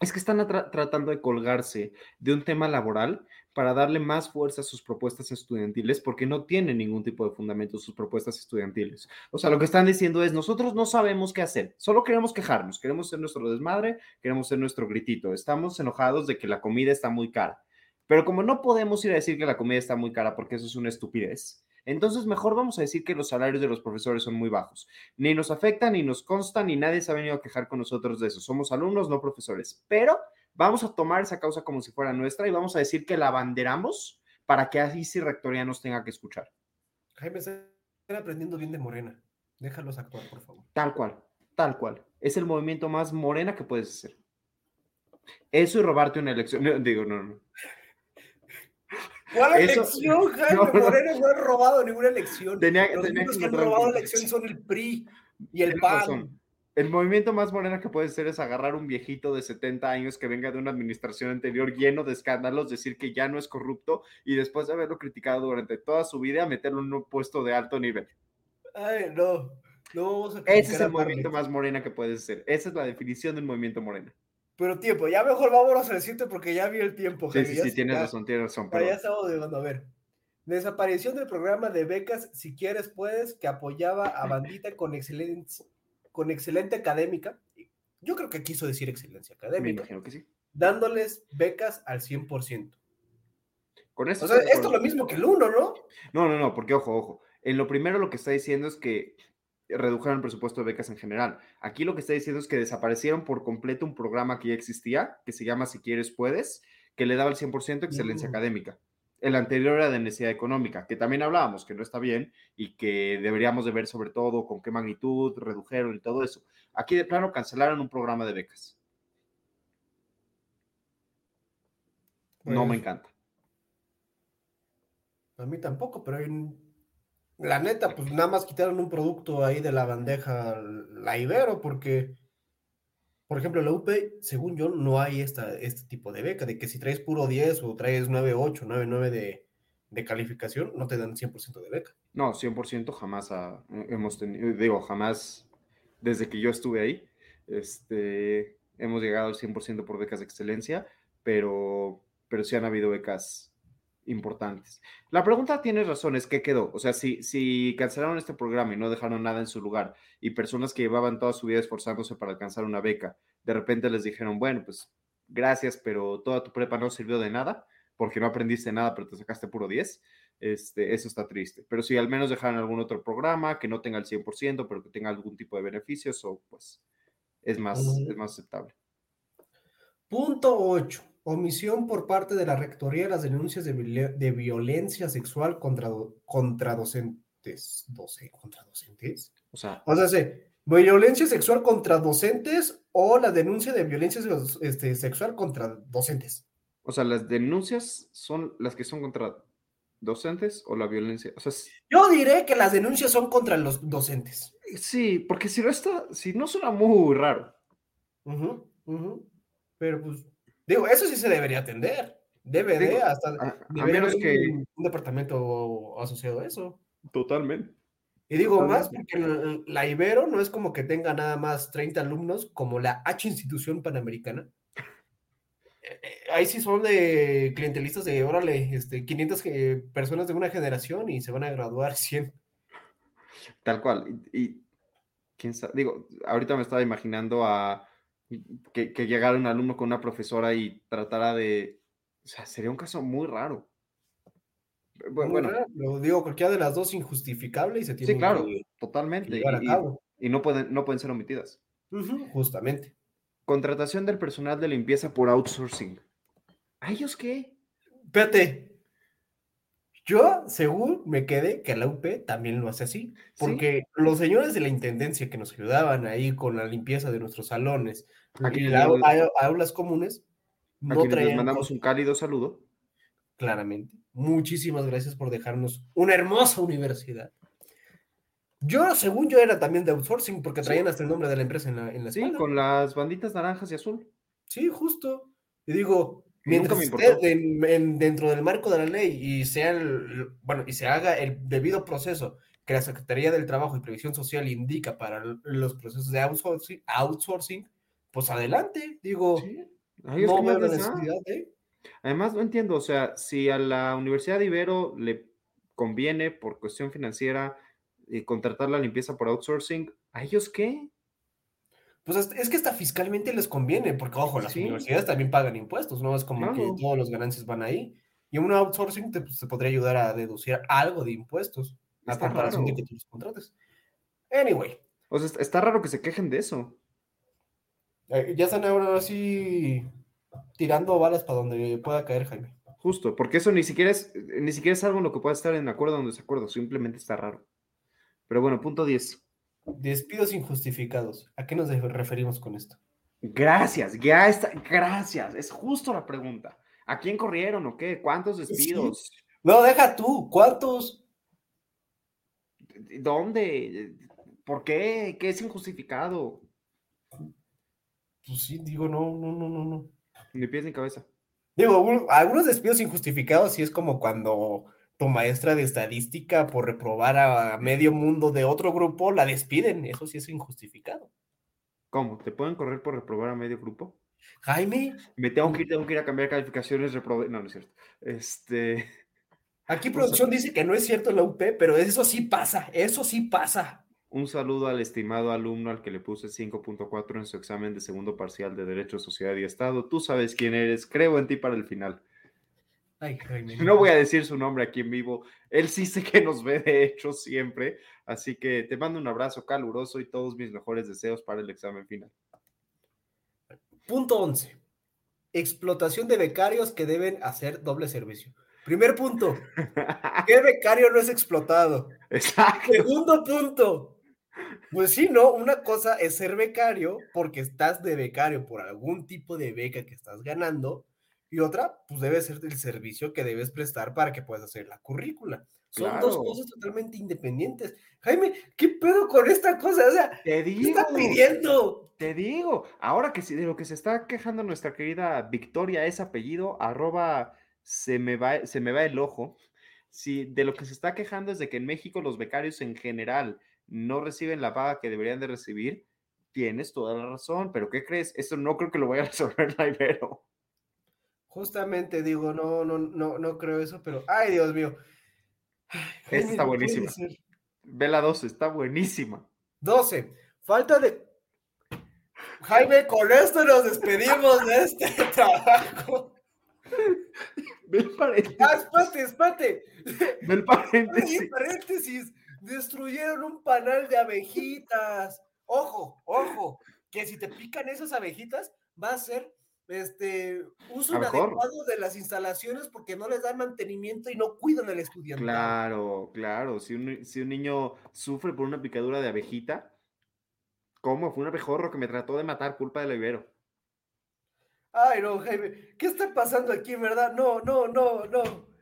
es que están tratando de colgarse de un tema laboral para darle más fuerza a sus propuestas estudiantiles porque no tienen ningún tipo de fundamento sus propuestas estudiantiles. O sea, lo que están diciendo es, nosotros no sabemos qué hacer, solo queremos quejarnos, queremos ser nuestro desmadre, queremos ser nuestro gritito, estamos enojados de que la comida está muy cara. Pero como no podemos ir a decir que la comida está muy cara porque eso es una estupidez, entonces, mejor vamos a decir que los salarios de los profesores son muy bajos. Ni nos afectan, ni nos consta, ni nadie se ha venido a quejar con nosotros de eso. Somos alumnos, no profesores. Pero vamos a tomar esa causa como si fuera nuestra y vamos a decir que la abanderamos para que así si Rectoría nos tenga que escuchar. Jaime, están aprendiendo bien de Morena. Déjalos actuar, por favor. Tal cual, tal cual. Es el movimiento más morena que puedes hacer. Eso y robarte una elección. digo, no, no. ¿Cuál elección, Jaime? No, Moreno no ha robado ninguna elección. Tenía, Los que han robado elección son el PRI y el PAN. El movimiento más morena que puede ser es agarrar un viejito de 70 años que venga de una administración anterior lleno de escándalos, decir que ya no es corrupto y después de haberlo criticado durante toda su vida, meterlo en un puesto de alto nivel. Ay, no. no Ese es el movimiento más morena que puede ser. Esa es la definición del movimiento morena. Pero tiempo, ya mejor vámonos al sitio porque ya vi el tiempo. Sí, sí, sí, tienes razón, tienes razón. Pero... Ya estamos llegando, a ver. Desaparición del programa de becas, si quieres puedes, que apoyaba a Bandita con excelencia, con excelente académica. Yo creo que quiso decir excelencia académica. Me imagino que sí. Dándoles becas al 100%. Con esto. O sea, esto es lo mismo que el uno, ¿no? No, no, no, porque ojo, ojo. En lo primero lo que está diciendo es que redujeron el presupuesto de becas en general. Aquí lo que está diciendo es que desaparecieron por completo un programa que ya existía, que se llama Si quieres puedes, que le daba el 100% excelencia académica. El anterior era de necesidad económica, que también hablábamos que no está bien y que deberíamos de ver sobre todo con qué magnitud redujeron y todo eso. Aquí de plano cancelaron un programa de becas. no me pues encanta. A mí tampoco, pero hay la neta, pues nada más quitaron un producto ahí de la bandeja, la Ibero, porque, por ejemplo, la UP, según yo, no hay esta, este tipo de beca, de que si traes puro 10 o traes 9.8, 9.9 de, de calificación, no te dan 100% de beca. No, 100% jamás hemos tenido, digo, jamás, desde que yo estuve ahí, este, hemos llegado al 100% por becas de excelencia, pero, pero sí han habido becas importantes. La pregunta tiene razón, es ¿qué quedó? O sea, si, si cancelaron este programa y no dejaron nada en su lugar y personas que llevaban toda su vida esforzándose para alcanzar una beca, de repente les dijeron, bueno, pues gracias, pero toda tu prepa no sirvió de nada porque no aprendiste nada, pero te sacaste puro 10, este, eso está triste. Pero si al menos dejaron algún otro programa que no tenga el 100%, pero que tenga algún tipo de beneficios, o pues es más, es más aceptable. Punto 8 omisión por parte de la Rectoría de las denuncias de, violencia sexual contra, contra docentes. ¿Contra docentes? O sea, o sea, violencia sexual contra docentes o la denuncia de violencia este, sexual contra docentes. O sea, las denuncias son las que son contra docentes o la violencia. O sea, Yo diré que las denuncias son contra los docentes. Sí, porque si no está, si no suena muy raro. Pero pues Digo, eso sí se debería atender. Debe de, hasta a, menos que un departamento asociado a eso. Totalmente. Y digo más porque la Ibero no es como que tenga nada más 30 alumnos como la H institución panamericana. Eh, eh, ahí sí son de clientelistas de, órale, este, 500 personas de una generación y se van a graduar 100. Tal cual. Y, quién sabe, digo, ahorita me estaba imaginando a que, llegara un alumno con una profesora y tratara de, o sea, sería un caso muy raro. Bueno, lo digo, cualquiera de las dos injustificable y se tiene Sí, claro, totalmente. y, no, pueden, no pueden ser omitidas. justamente. Contratación del personal de limpieza por outsourcing. ¿A ellos qué? Espérate. Yo, según me quedé, que la UP también lo hace así, porque los señores de la intendencia que nos ayudaban ahí con la limpieza de nuestros salones y las aulas comunes, no a traían. Les mandamos un cálido saludo. Claramente. Muchísimas gracias por dejarnos una hermosa universidad. Yo, según yo, era también de outsourcing porque traían hasta el nombre de la empresa en la, en Sí, con las banditas naranjas y azul. Sí, justo. Y digo, mientras esté dentro del marco de la ley y sea el, bueno, y se haga el debido proceso que la Secretaría del Trabajo y Previsión Social indica para los procesos de outsourcing, outsourcing pues adelante. Digo, no veo la necesidad de. Además, no entiendo, o sea, si a la Universidad de Ibero le conviene por cuestión financiera y contratar la limpieza por outsourcing, ¿a ellos qué? Pues es que hasta fiscalmente les conviene, porque ojo, las universidades también pagan impuestos, ¿no? Es como que todos los ganancias van ahí. Y un outsourcing te, pues, podría ayudar a deducir algo de impuestos a comparación de que tú los contrates. Anyway. O sea, está raro que se quejen de eso. Eh, ya están ahora así tirando balas para donde pueda caer Jaime. Justo, porque eso ni siquiera es, ni siquiera es algo en lo que pueda estar en acuerdo o desacuerdo, simplemente está raro. Pero bueno, punto 10. Despidos injustificados. ¿A qué nos referimos con esto? Gracias, ya está, gracias. Es justo la pregunta. ¿A quién corrieron o qué? ¿Cuántos despidos? No, deja tú. ¿Cuántos? ¿Dónde? ¿Por qué? ¿Qué es injustificado? Pues sí, digo, no, no, no, no, no. Ni pies ni cabeza. Digo, algunos despidos injustificados sí es como cuando tu maestra de estadística por reprobar a medio mundo de otro grupo la despiden. Eso sí es injustificado. ¿Cómo? ¿Te pueden correr por reprobar a medio grupo? Jaime. Me tengo que ir, tengo que ir a cambiar calificaciones, reprobé. No, no es cierto. Este. Aquí producción dice que no es cierto la UP, pero eso sí pasa, eso sí pasa. Un saludo al estimado alumno al que le puse 5.4 en su examen de segundo parcial de Derecho, Sociedad y Estado. Tú sabes quién eres, creo en ti para el final. No voy a decir su nombre aquí en vivo. Él sí sé que nos ve de hecho siempre. Así que te mando un abrazo caluroso y todos mis mejores deseos para el examen final. Punto 11. Explotación de becarios que deben hacer doble servicio. Primer punto. ¿Qué becario no es explotado? Exacto. Segundo punto. Pues sí, no, una cosa es ser becario porque estás de becario por algún tipo de beca que estás ganando y otra, pues debe ser el servicio que debes prestar para que puedas hacer la currícula. Son dos cosas totalmente independientes. Jaime, ¿qué pedo con esta cosa? O sea, te digo, ¿qué está pidiendo? Te digo, ahora que de lo que se está quejando nuestra querida Victoria es apellido, arroba se me va, se me va el ojo. Si de lo que se está quejando es de que en México los becarios en general no reciben la paga que deberían de recibir, tienes toda la razón, pero ¿qué crees? Eso no creo que lo vaya a resolver la Ibero. Justamente digo, no, no, no, no creo eso, pero ay, Dios mío. Esta está buenísima. Ve la 12, está buenísima. 12. Falta de. Jaime, con esto nos despedimos de este trabajo. Ve el paréntesis. Ah, espate, espate. Ve el paréntesis. paréntesis. Destruyeron un panal de abejitas. Ojo, ojo, que si te pican esas abejitas, va a ser este, uso inadecuado de las instalaciones porque no les dan mantenimiento y no cuidan al estudiante. Claro, claro. Si un, si un niño sufre por una picadura de abejita, ¿cómo? Fue un abejorro que me trató de matar culpa del ibero. Ay, no, Jaime, ¿qué está pasando aquí, verdad? No, no, no, no.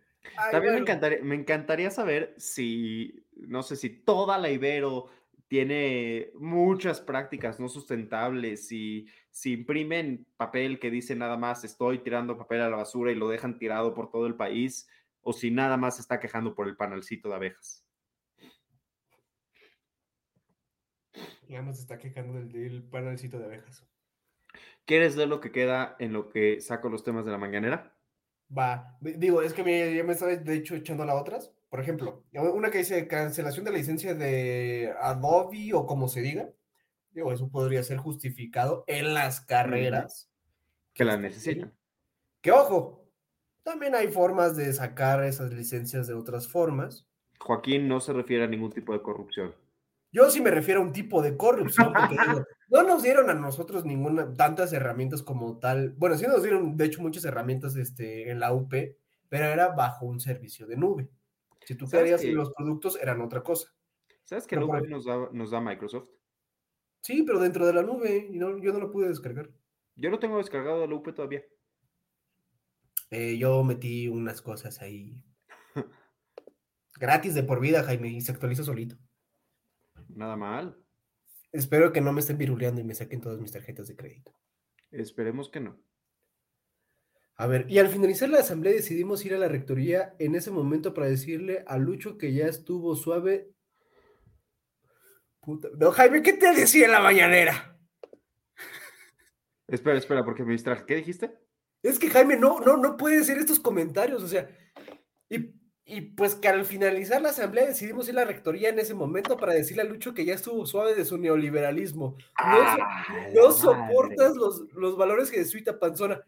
También me, encantaría, me encantaría saber si, no sé, si toda la Ibero tiene muchas prácticas no sustentables y si imprimen papel que dice nada más estoy tirando papel a la basura y lo dejan tirado por todo el país o si nada más está quejando por el panalcito de abejas. Nada más está quejando del, panalcito de abejas. ¿Quieres ver lo que queda en lo que saco los temas de la mañanera? Va, digo, es que me, ya me estaba de hecho echando las otras. Por ejemplo, una que dice cancelación de la licencia de Adobe o como se diga, digo, eso podría ser justificado en las carreras. Que la necesitan. Que ojo, también hay formas de sacar esas licencias de otras formas. Joaquín no se refiere a ningún tipo de corrupción. Yo sí me refiero a un tipo de corrupción, porque no nos dieron a nosotros ninguna, tantas herramientas como tal. Bueno, sí nos dieron, de hecho, muchas herramientas este, en la UP, pero era bajo un servicio de nube. Si tú ¿Sabes querías que- los productos, eran otra cosa. ¿Sabes que No, nos da, nos da Microsoft? Sí, pero dentro de la nube, y no, yo no lo pude descargar. Yo lo tengo descargado de la UP todavía. Eh, yo metí unas cosas ahí. Gratis de por vida, Jaime, y se actualiza solito. Nada mal. Espero que no me estén viruleando y me saquen todas mis tarjetas de crédito. Esperemos que no. A ver, y al finalizar la asamblea decidimos ir a la rectoría en ese momento para decirle a Lucho que ya estuvo suave. Puta- No, Jaime, ¿qué te decía en la mañanera? Espera, espera, porque me distraje. ¿Qué dijiste? Es que Jaime no, no, no puede decir estos comentarios, o sea, y, y pues que al finalizar la asamblea decidimos ir a la rectoría en ese momento para decirle a Lucho que ya estuvo suave de su neoliberalismo. No, so- Ah, no la soportas los, los valores jesuita panzona.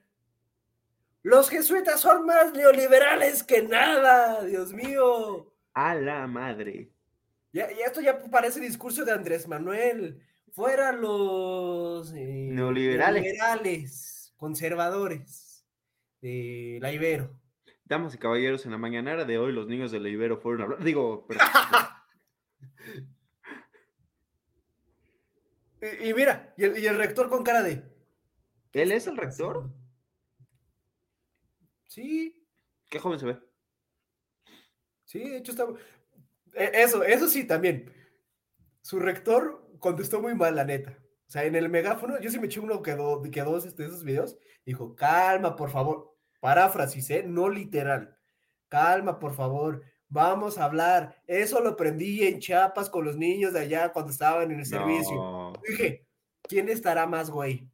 Los jesuitas son más neoliberales que nada, Dios mío. A la madre. Ya, ya esto ya parece discurso de Andrés Manuel. Fuera los eh, Neoliberales. neoliberales, conservadores de la Ibero. Damas y caballeros, en la mañanera de hoy los niños del Ibero fueron a hablar. Digo, perdón. Y, y mira, y el, y el rector con cara de. ¿Él es el rector? Sí, Qué joven se ve. sí, de hecho está. e- Eso, eso sí, también. Su rector contestó muy mal, la neta. O sea, en el megáfono, yo sí me eché uno que do- que dos este, de esos videos. Dijo, calma, por favor. Paráfrasis, ¿eh? No literal. Calma, por favor. Vamos a hablar. Eso lo aprendí en Chiapas con los niños de allá cuando estaban en el servicio. Dije, ¿quién estará más güey?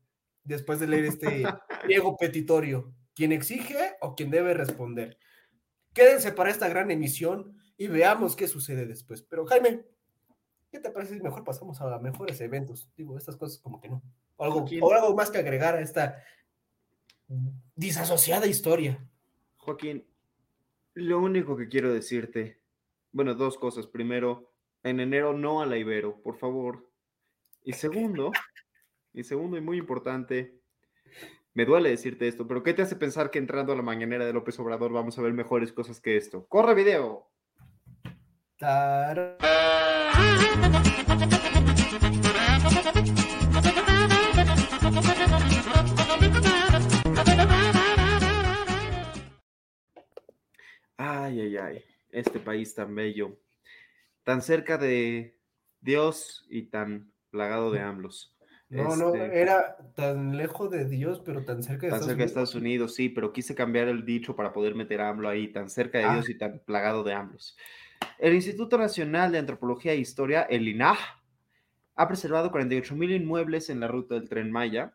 Después de leer este pliego petitorio. ¿Quién exige o quién debe responder? Quédense para esta gran emisión y veamos qué sucede después. Pero Jaime, ¿qué te parece si mejor pasamos a mejores eventos? Digo, estas cosas como que no. O algo, o algo más que agregar a esta disasociada historia. Joaquín, lo único que quiero decirte, bueno, dos cosas. Primero, en enero no a la Ibero, por favor. Y segundo, y segundo y muy importante, me duele decirte esto, pero ¿qué te hace pensar que entrando a la mañanera de López Obrador vamos a ver mejores cosas que esto? ¡Corre video! Ay, ay, ay, este país tan bello, tan cerca de Dios y tan plagado de AMLOS. No, no, Este, era tan lejos de Dios, pero tan cerca de Tan Estados cerca de Unidos. Estados Unidos, sí, pero quise cambiar el dicho para poder meter a AMLO ahí, tan cerca de Ah. Dios y tan plagado de AMLOS. El Instituto Nacional de Antropología e Historia, el INAH, ha preservado 48 mil inmuebles en la ruta del Tren Maya.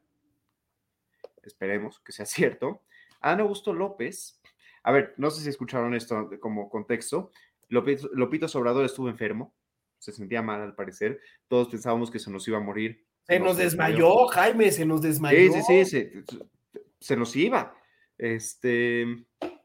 Esperemos que sea cierto. Ana Augusto López, a ver, no sé si escucharon esto como contexto. Lopito, Lopito Sobrador estuvo enfermo, se sentía mal al parecer. Todos pensábamos que se nos iba a morir. Se No nos desmayó, Jaime, se nos desmayó. Sí, sí, sí, se, se nos iba. Este,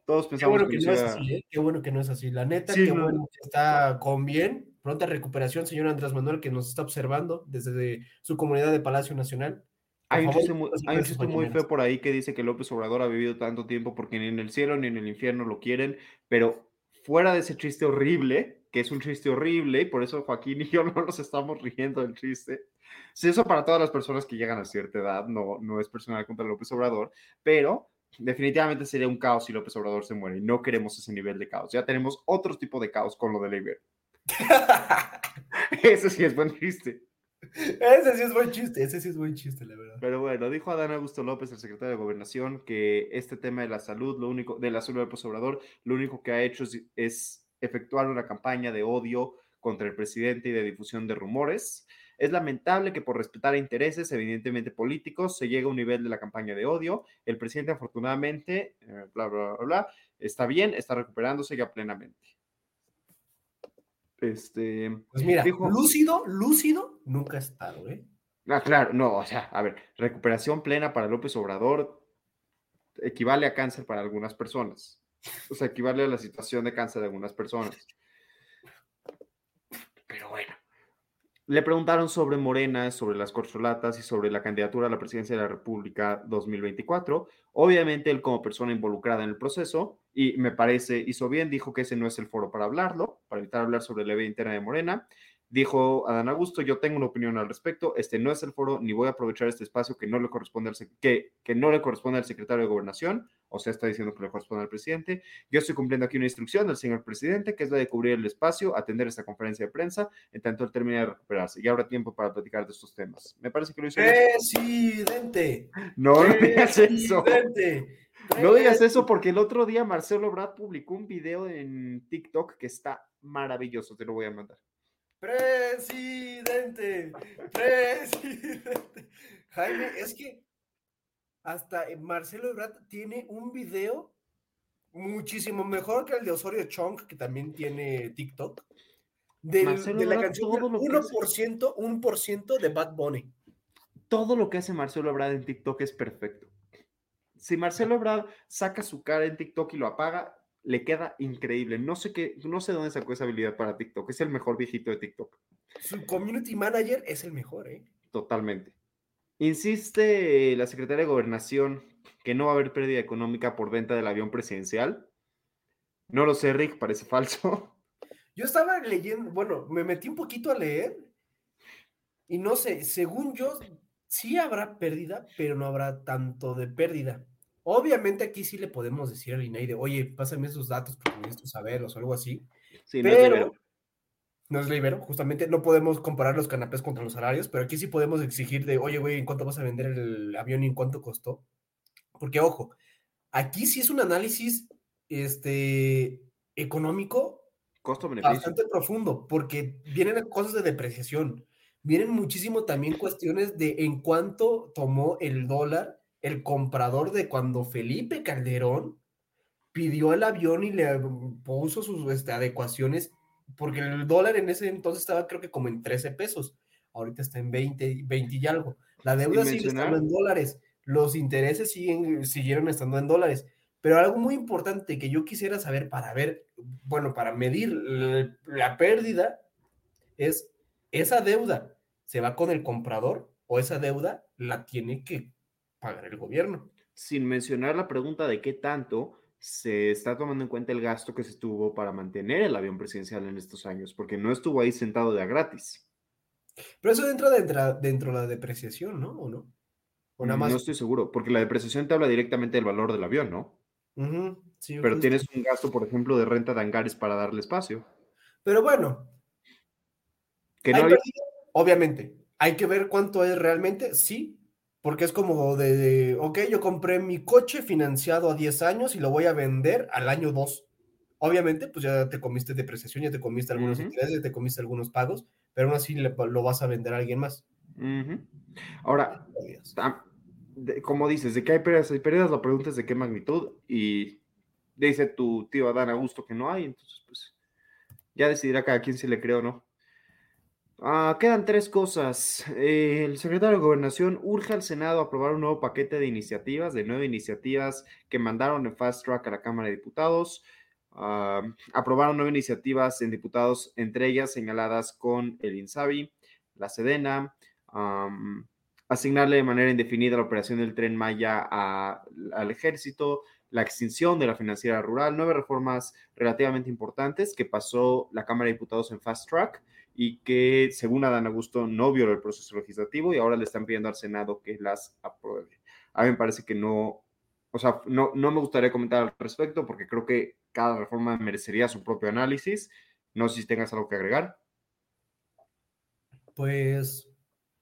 todos Qué pensamos bueno que no es así, ¿eh? Qué bueno que no es así. La neta, Sí, qué no. bueno que está con bien. Pronta recuperación, señor Andrés Manuel, que nos está observando desde su comunidad de Palacio Nacional. Hay un, chiste muy, hay un feo por ahí que dice que López Obrador ha vivido tanto tiempo porque ni en el cielo ni en el infierno lo quieren, pero fuera de ese chiste horrible, que es un chiste horrible, y por eso Joaquín y yo no nos estamos riendo del chiste. Sí, eso para todas las personas que llegan a cierta edad, no, no es personal contra López Obrador, pero definitivamente sería un caos si López Obrador se muere y no queremos ese nivel de caos. Ya tenemos otro tipo de caos con lo de la Ibero. Ese sí es buen chiste. ese sí es buen chiste, ese sí es buen chiste, la verdad. Pero bueno, dijo Adán Augusto López, el secretario de Gobernación, que este tema de la salud, lo único, de la salud del López Obrador, lo único que ha hecho es, es efectuar una campaña de odio contra el presidente y de difusión de rumores. Es lamentable que por respetar intereses, evidentemente políticos, se llegue a un nivel de la campaña de odio. El presidente, afortunadamente, eh, bla, bla, bla, bla, está bien, está recuperándose ya plenamente. Este, Pues mira, Dijo- lúcido, lúcido, nunca ha estado, ¿eh? Ah, claro, no, o sea, a ver, recuperación plena para López Obrador equivale a cáncer para algunas personas. O sea, equivale a la situación de cáncer de algunas personas. Pero bueno, le preguntaron sobre Morena, sobre las corcholatas y sobre la candidatura a la presidencia de la República 2024. Obviamente él como persona involucrada en el proceso, y me parece hizo bien, dijo que ese no es el foro para hablarlo, para evitar hablar sobre la vida interna de Morena. Dijo Adán Augusto, yo tengo una opinión al respecto, este no es el foro, ni voy a aprovechar este espacio que no le corresponde al, que, que no le corresponde al secretario de Gobernación, o sea, está diciendo que le corresponde al presidente. Yo estoy cumpliendo aquí una instrucción del señor presidente, que es la de cubrir el espacio, atender esta conferencia de prensa, en tanto él termine de recuperarse. Y habrá tiempo para platicar de estos temas. Me parece que lo hizo. ¡Presidente! No, no digas eso. No digas eso porque el otro día Marcelo Brad publicó un video en TikTok que está maravilloso, te lo voy a mandar. Presidente, presidente. Jaime, es que hasta Marcelo Ebrard tiene un video muchísimo mejor que el de Osorio Chong, que también tiene TikTok, de la canción 1%, 1% de Bad Bunny. Todo lo que hace Marcelo Ebrard en TikTok es perfecto. Si Marcelo Ebrard saca su cara en TikTok y lo apaga, le queda increíble. No sé qué, no sé dónde sacó esa habilidad para TikTok. Es el mejor viejito de TikTok. Su community manager es el mejor, ¿eh? Totalmente. Insiste la secretaria de Gobernación que no va a haber pérdida económica por venta del avión presidencial. No lo sé, Rick, parece falso. Yo estaba leyendo, bueno, me metí un poquito a leer y no sé, según yo, sí habrá pérdida, pero no habrá tanto de pérdida. Obviamente aquí sí le podemos decir al INAI de, oye, pásame esos datos porque necesito saberlos o algo así. Sí, pero no es libero, justamente no podemos comparar los canapés contra los salarios, pero aquí sí podemos exigir de, oye, güey, ¿en cuánto vas a vender el avión y en cuánto costó? Porque, ojo, aquí sí es un análisis este, económico bastante profundo, porque vienen cosas de depreciación, vienen muchísimo también cuestiones de en cuánto tomó el dólar el comprador de cuando Felipe Calderón pidió el avión y le puso sus este, adecuaciones, porque el dólar en ese entonces estaba creo que como en 13 pesos, ahorita está en 20, 20 y algo. La deuda sigue estando en dólares, los intereses siguen, siguieron estando en dólares. Pero algo muy importante que yo quisiera saber para ver, bueno, para medir la pérdida es esa deuda se va con el comprador o esa deuda la tiene que pagar el gobierno. Sin mencionar la pregunta de qué tanto se está tomando en cuenta el gasto que se tuvo para mantener el avión presidencial en estos años, porque no estuvo ahí sentado de a gratis. Pero eso entra dentro, dentro de la depreciación, ¿no? ¿O no? ¿O nada más? No estoy seguro, porque la depreciación te habla directamente del valor del avión, ¿no? sí, Pero tienes un gasto, por ejemplo, de renta de hangares para darle espacio. Pero bueno. Que no obviamente, hay que ver cuánto es realmente, sí, porque es como de, ok, yo compré mi coche financiado a 10 años y lo voy a vender al año 2. Obviamente, pues ya te comiste depreciación, ya te comiste algunos intereses, ya te comiste algunos pagos, pero aún así lo vas a vender a alguien más. Ahora, como dices, de qué hay pérdidas, hay pérdidas, la pregunta es de qué magnitud y dice tu tío Adán Augusto que no hay, entonces pues ya decidirá cada quien si le cree o no. Ah, quedan tres cosas. Eh, el secretario de Gobernación urge al Senado a aprobar un nuevo paquete de iniciativas, de nueve iniciativas que mandaron en fast track a la Cámara de Diputados. Ah, aprobaron nueve iniciativas en diputados, entre ellas señaladas con el INSABI, la Sedena, asignarle de manera indefinida la operación del tren Maya al ejército, la extinción de la financiera rural, nueve reformas relativamente importantes que pasó la Cámara de Diputados en fast track y que, según Adán Augusto, no violó el proceso legislativo y ahora le están pidiendo al Senado que las apruebe. A mí me parece que no, o sea, no, no me gustaría comentar al respecto porque creo que cada reforma merecería su propio análisis. No sé si tengas algo que agregar. Pues,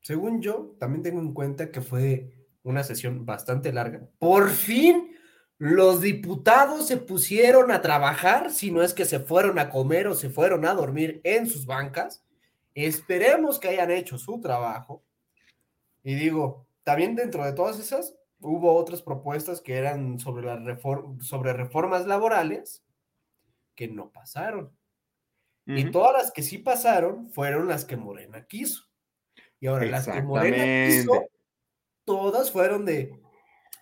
según yo, también tengo en cuenta que fue una sesión bastante larga. Por fin los diputados se pusieron a trabajar, si no es que se fueron a comer o se fueron a dormir en sus bancas. Esperemos que hayan hecho su trabajo. Y digo, también dentro de todas esas, hubo otras propuestas que eran sobre, la sobre reformas laborales que no pasaron. Y todas las que sí pasaron fueron las que Morena quiso. Y ahora las que Morena quiso, todas fueron de,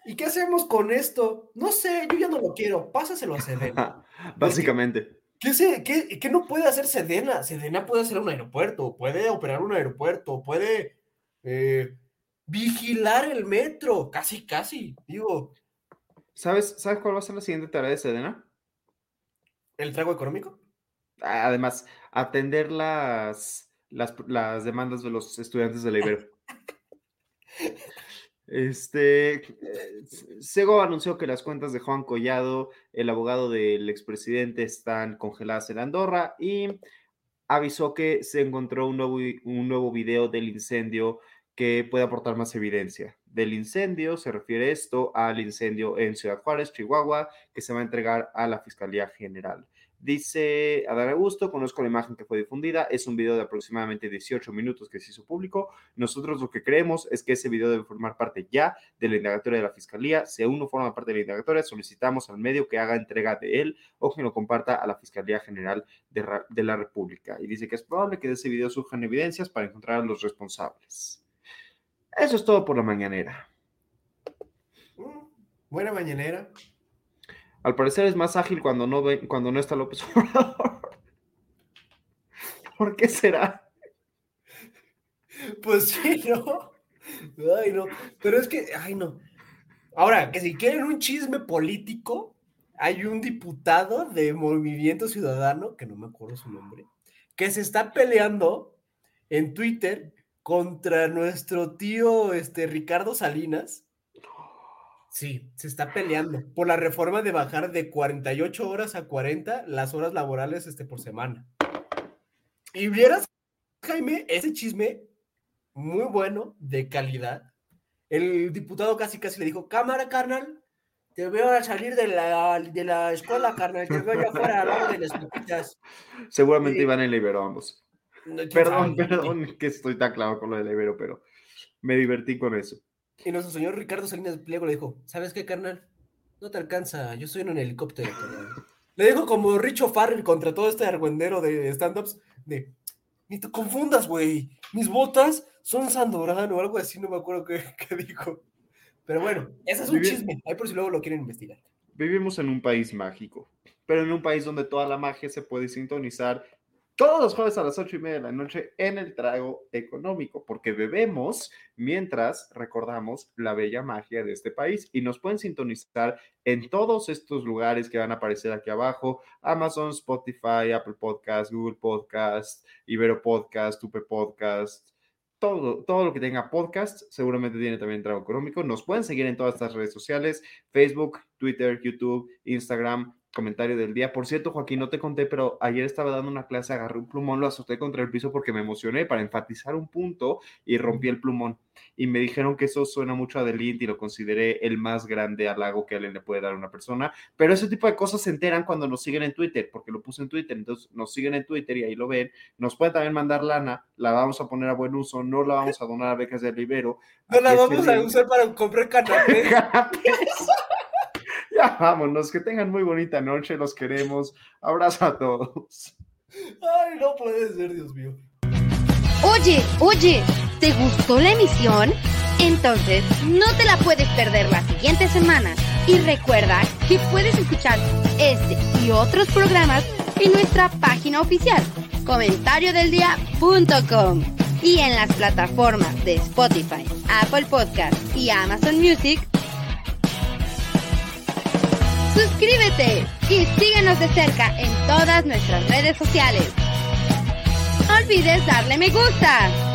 ¿Y qué hacemos con esto? No sé, yo ya no lo quiero, pásaselo a Sedena. Básicamente. ¿Qué, se, qué, qué no puede hacer Sedena? Sedena puede hacer un aeropuerto, puede operar un aeropuerto, puede eh, vigilar el metro, casi, casi, digo. ¿Sabes, ¿Sabes cuál va a ser la siguiente tarea de Sedena? ¿El trago económico? Además, atender las, las, las demandas de los estudiantes de la Ibero. Este, Sego anunció que las cuentas de Juan Collado, el abogado del expresidente, están congeladas en Andorra y avisó que se encontró un nuevo, un nuevo video del incendio que puede aportar más evidencia. Del incendio se refiere esto al incendio en Ciudad Juárez, Chihuahua, que se va a entregar a la Fiscalía General. Dice Adán Augusto, conozco la imagen que fue difundida, es un video de aproximadamente 18 minutos que se hizo público. Nosotros lo que creemos es que ese video debe formar parte ya de la indagatoria de la Fiscalía. Si aún no forma parte de la indagatoria, solicitamos al medio que haga entrega de él o que lo comparta a la Fiscalía General de, de la República. Y dice que es probable que de ese video surjan evidencias para encontrar a los responsables. Eso es todo por la mañanera. Mm, buena mañanera. Al parecer es más ágil cuando no, cuando no está López Obrador. ¿Por qué será? Pues sí, ¿no? Ay, no. Pero es que, ay, no. Ahora, que si quieren un chisme político, hay un diputado de Movimiento Ciudadano, que no me acuerdo su nombre, que se está peleando en Twitter contra nuestro tío este, Ricardo Salinas Sí, se está peleando por la reforma de bajar de 48 horas a 40 las horas laborales este, por semana. Y vieras, Jaime, ese chisme muy bueno, de calidad. El diputado casi casi le dijo, cámara, carnal, te veo a salir de la, de la escuela, carnal, te veo allá afuera al lado de las. Seguramente iban en Ibero ambos. perdón, perdón que estoy tan claro con lo del Ibero, pero me divertí con eso. Y nuestro señor Ricardo Salinas Pliego le dijo, ¿sabes qué, carnal? No te alcanza, yo soy en un helicóptero. Le dijo como Richo Farrell contra todo este argüendero de stand-ups, de, ni te confundas, güey, mis botas son Sandorano o algo así, no me acuerdo qué, dijo. Pero bueno, ese es un chisme, ahí por si luego lo quieren investigar. Vivimos en un país mágico, pero en un país donde toda la magia se puede sintonizar todos los jueves a las ocho y media de la noche en el trago económico, porque bebemos mientras recordamos la bella magia de este país y nos pueden sintonizar en todos estos lugares que van a aparecer aquí abajo, Amazon, Spotify, Apple Podcast, Google Podcast, Ibero Podcast, Tupe Podcast, todo, todo lo que tenga podcast, seguramente tiene también trago económico. Nos pueden seguir en todas estas redes sociales, Facebook, Twitter, YouTube, Instagram, comentario del día. Por cierto, Joaquín, no te conté, pero ayer estaba dando una clase, agarré un plumón, lo azoté contra el piso porque me emocioné para enfatizar un punto y rompí el plumón. Y me dijeron que eso suena mucho a delito y lo consideré el más grande halago que alguien le puede dar a una persona. Pero ese tipo de cosas se enteran cuando nos siguen en Twitter, porque lo puse en Twitter. Entonces nos siguen en Twitter y ahí lo ven. Nos pueden también mandar lana, la vamos a poner a buen uso, no la vamos a donar a becas de Rivero. No la vamos a usar para comprar canapés. Ya vámonos, que tengan muy bonita noche, los queremos. Abrazo a todos. Ay, no puede ser, Dios mío. Oye, oye, ¿te gustó la emisión? Entonces, no te la puedes perder la siguiente semana. Y recuerda que puedes escuchar este y otros programas en nuestra página oficial, comentariodeldia.com y en las plataformas de Spotify, Apple Podcast y Amazon Music Suscríbete y síguenos de cerca en todas nuestras redes sociales. Olvides darle me gusta.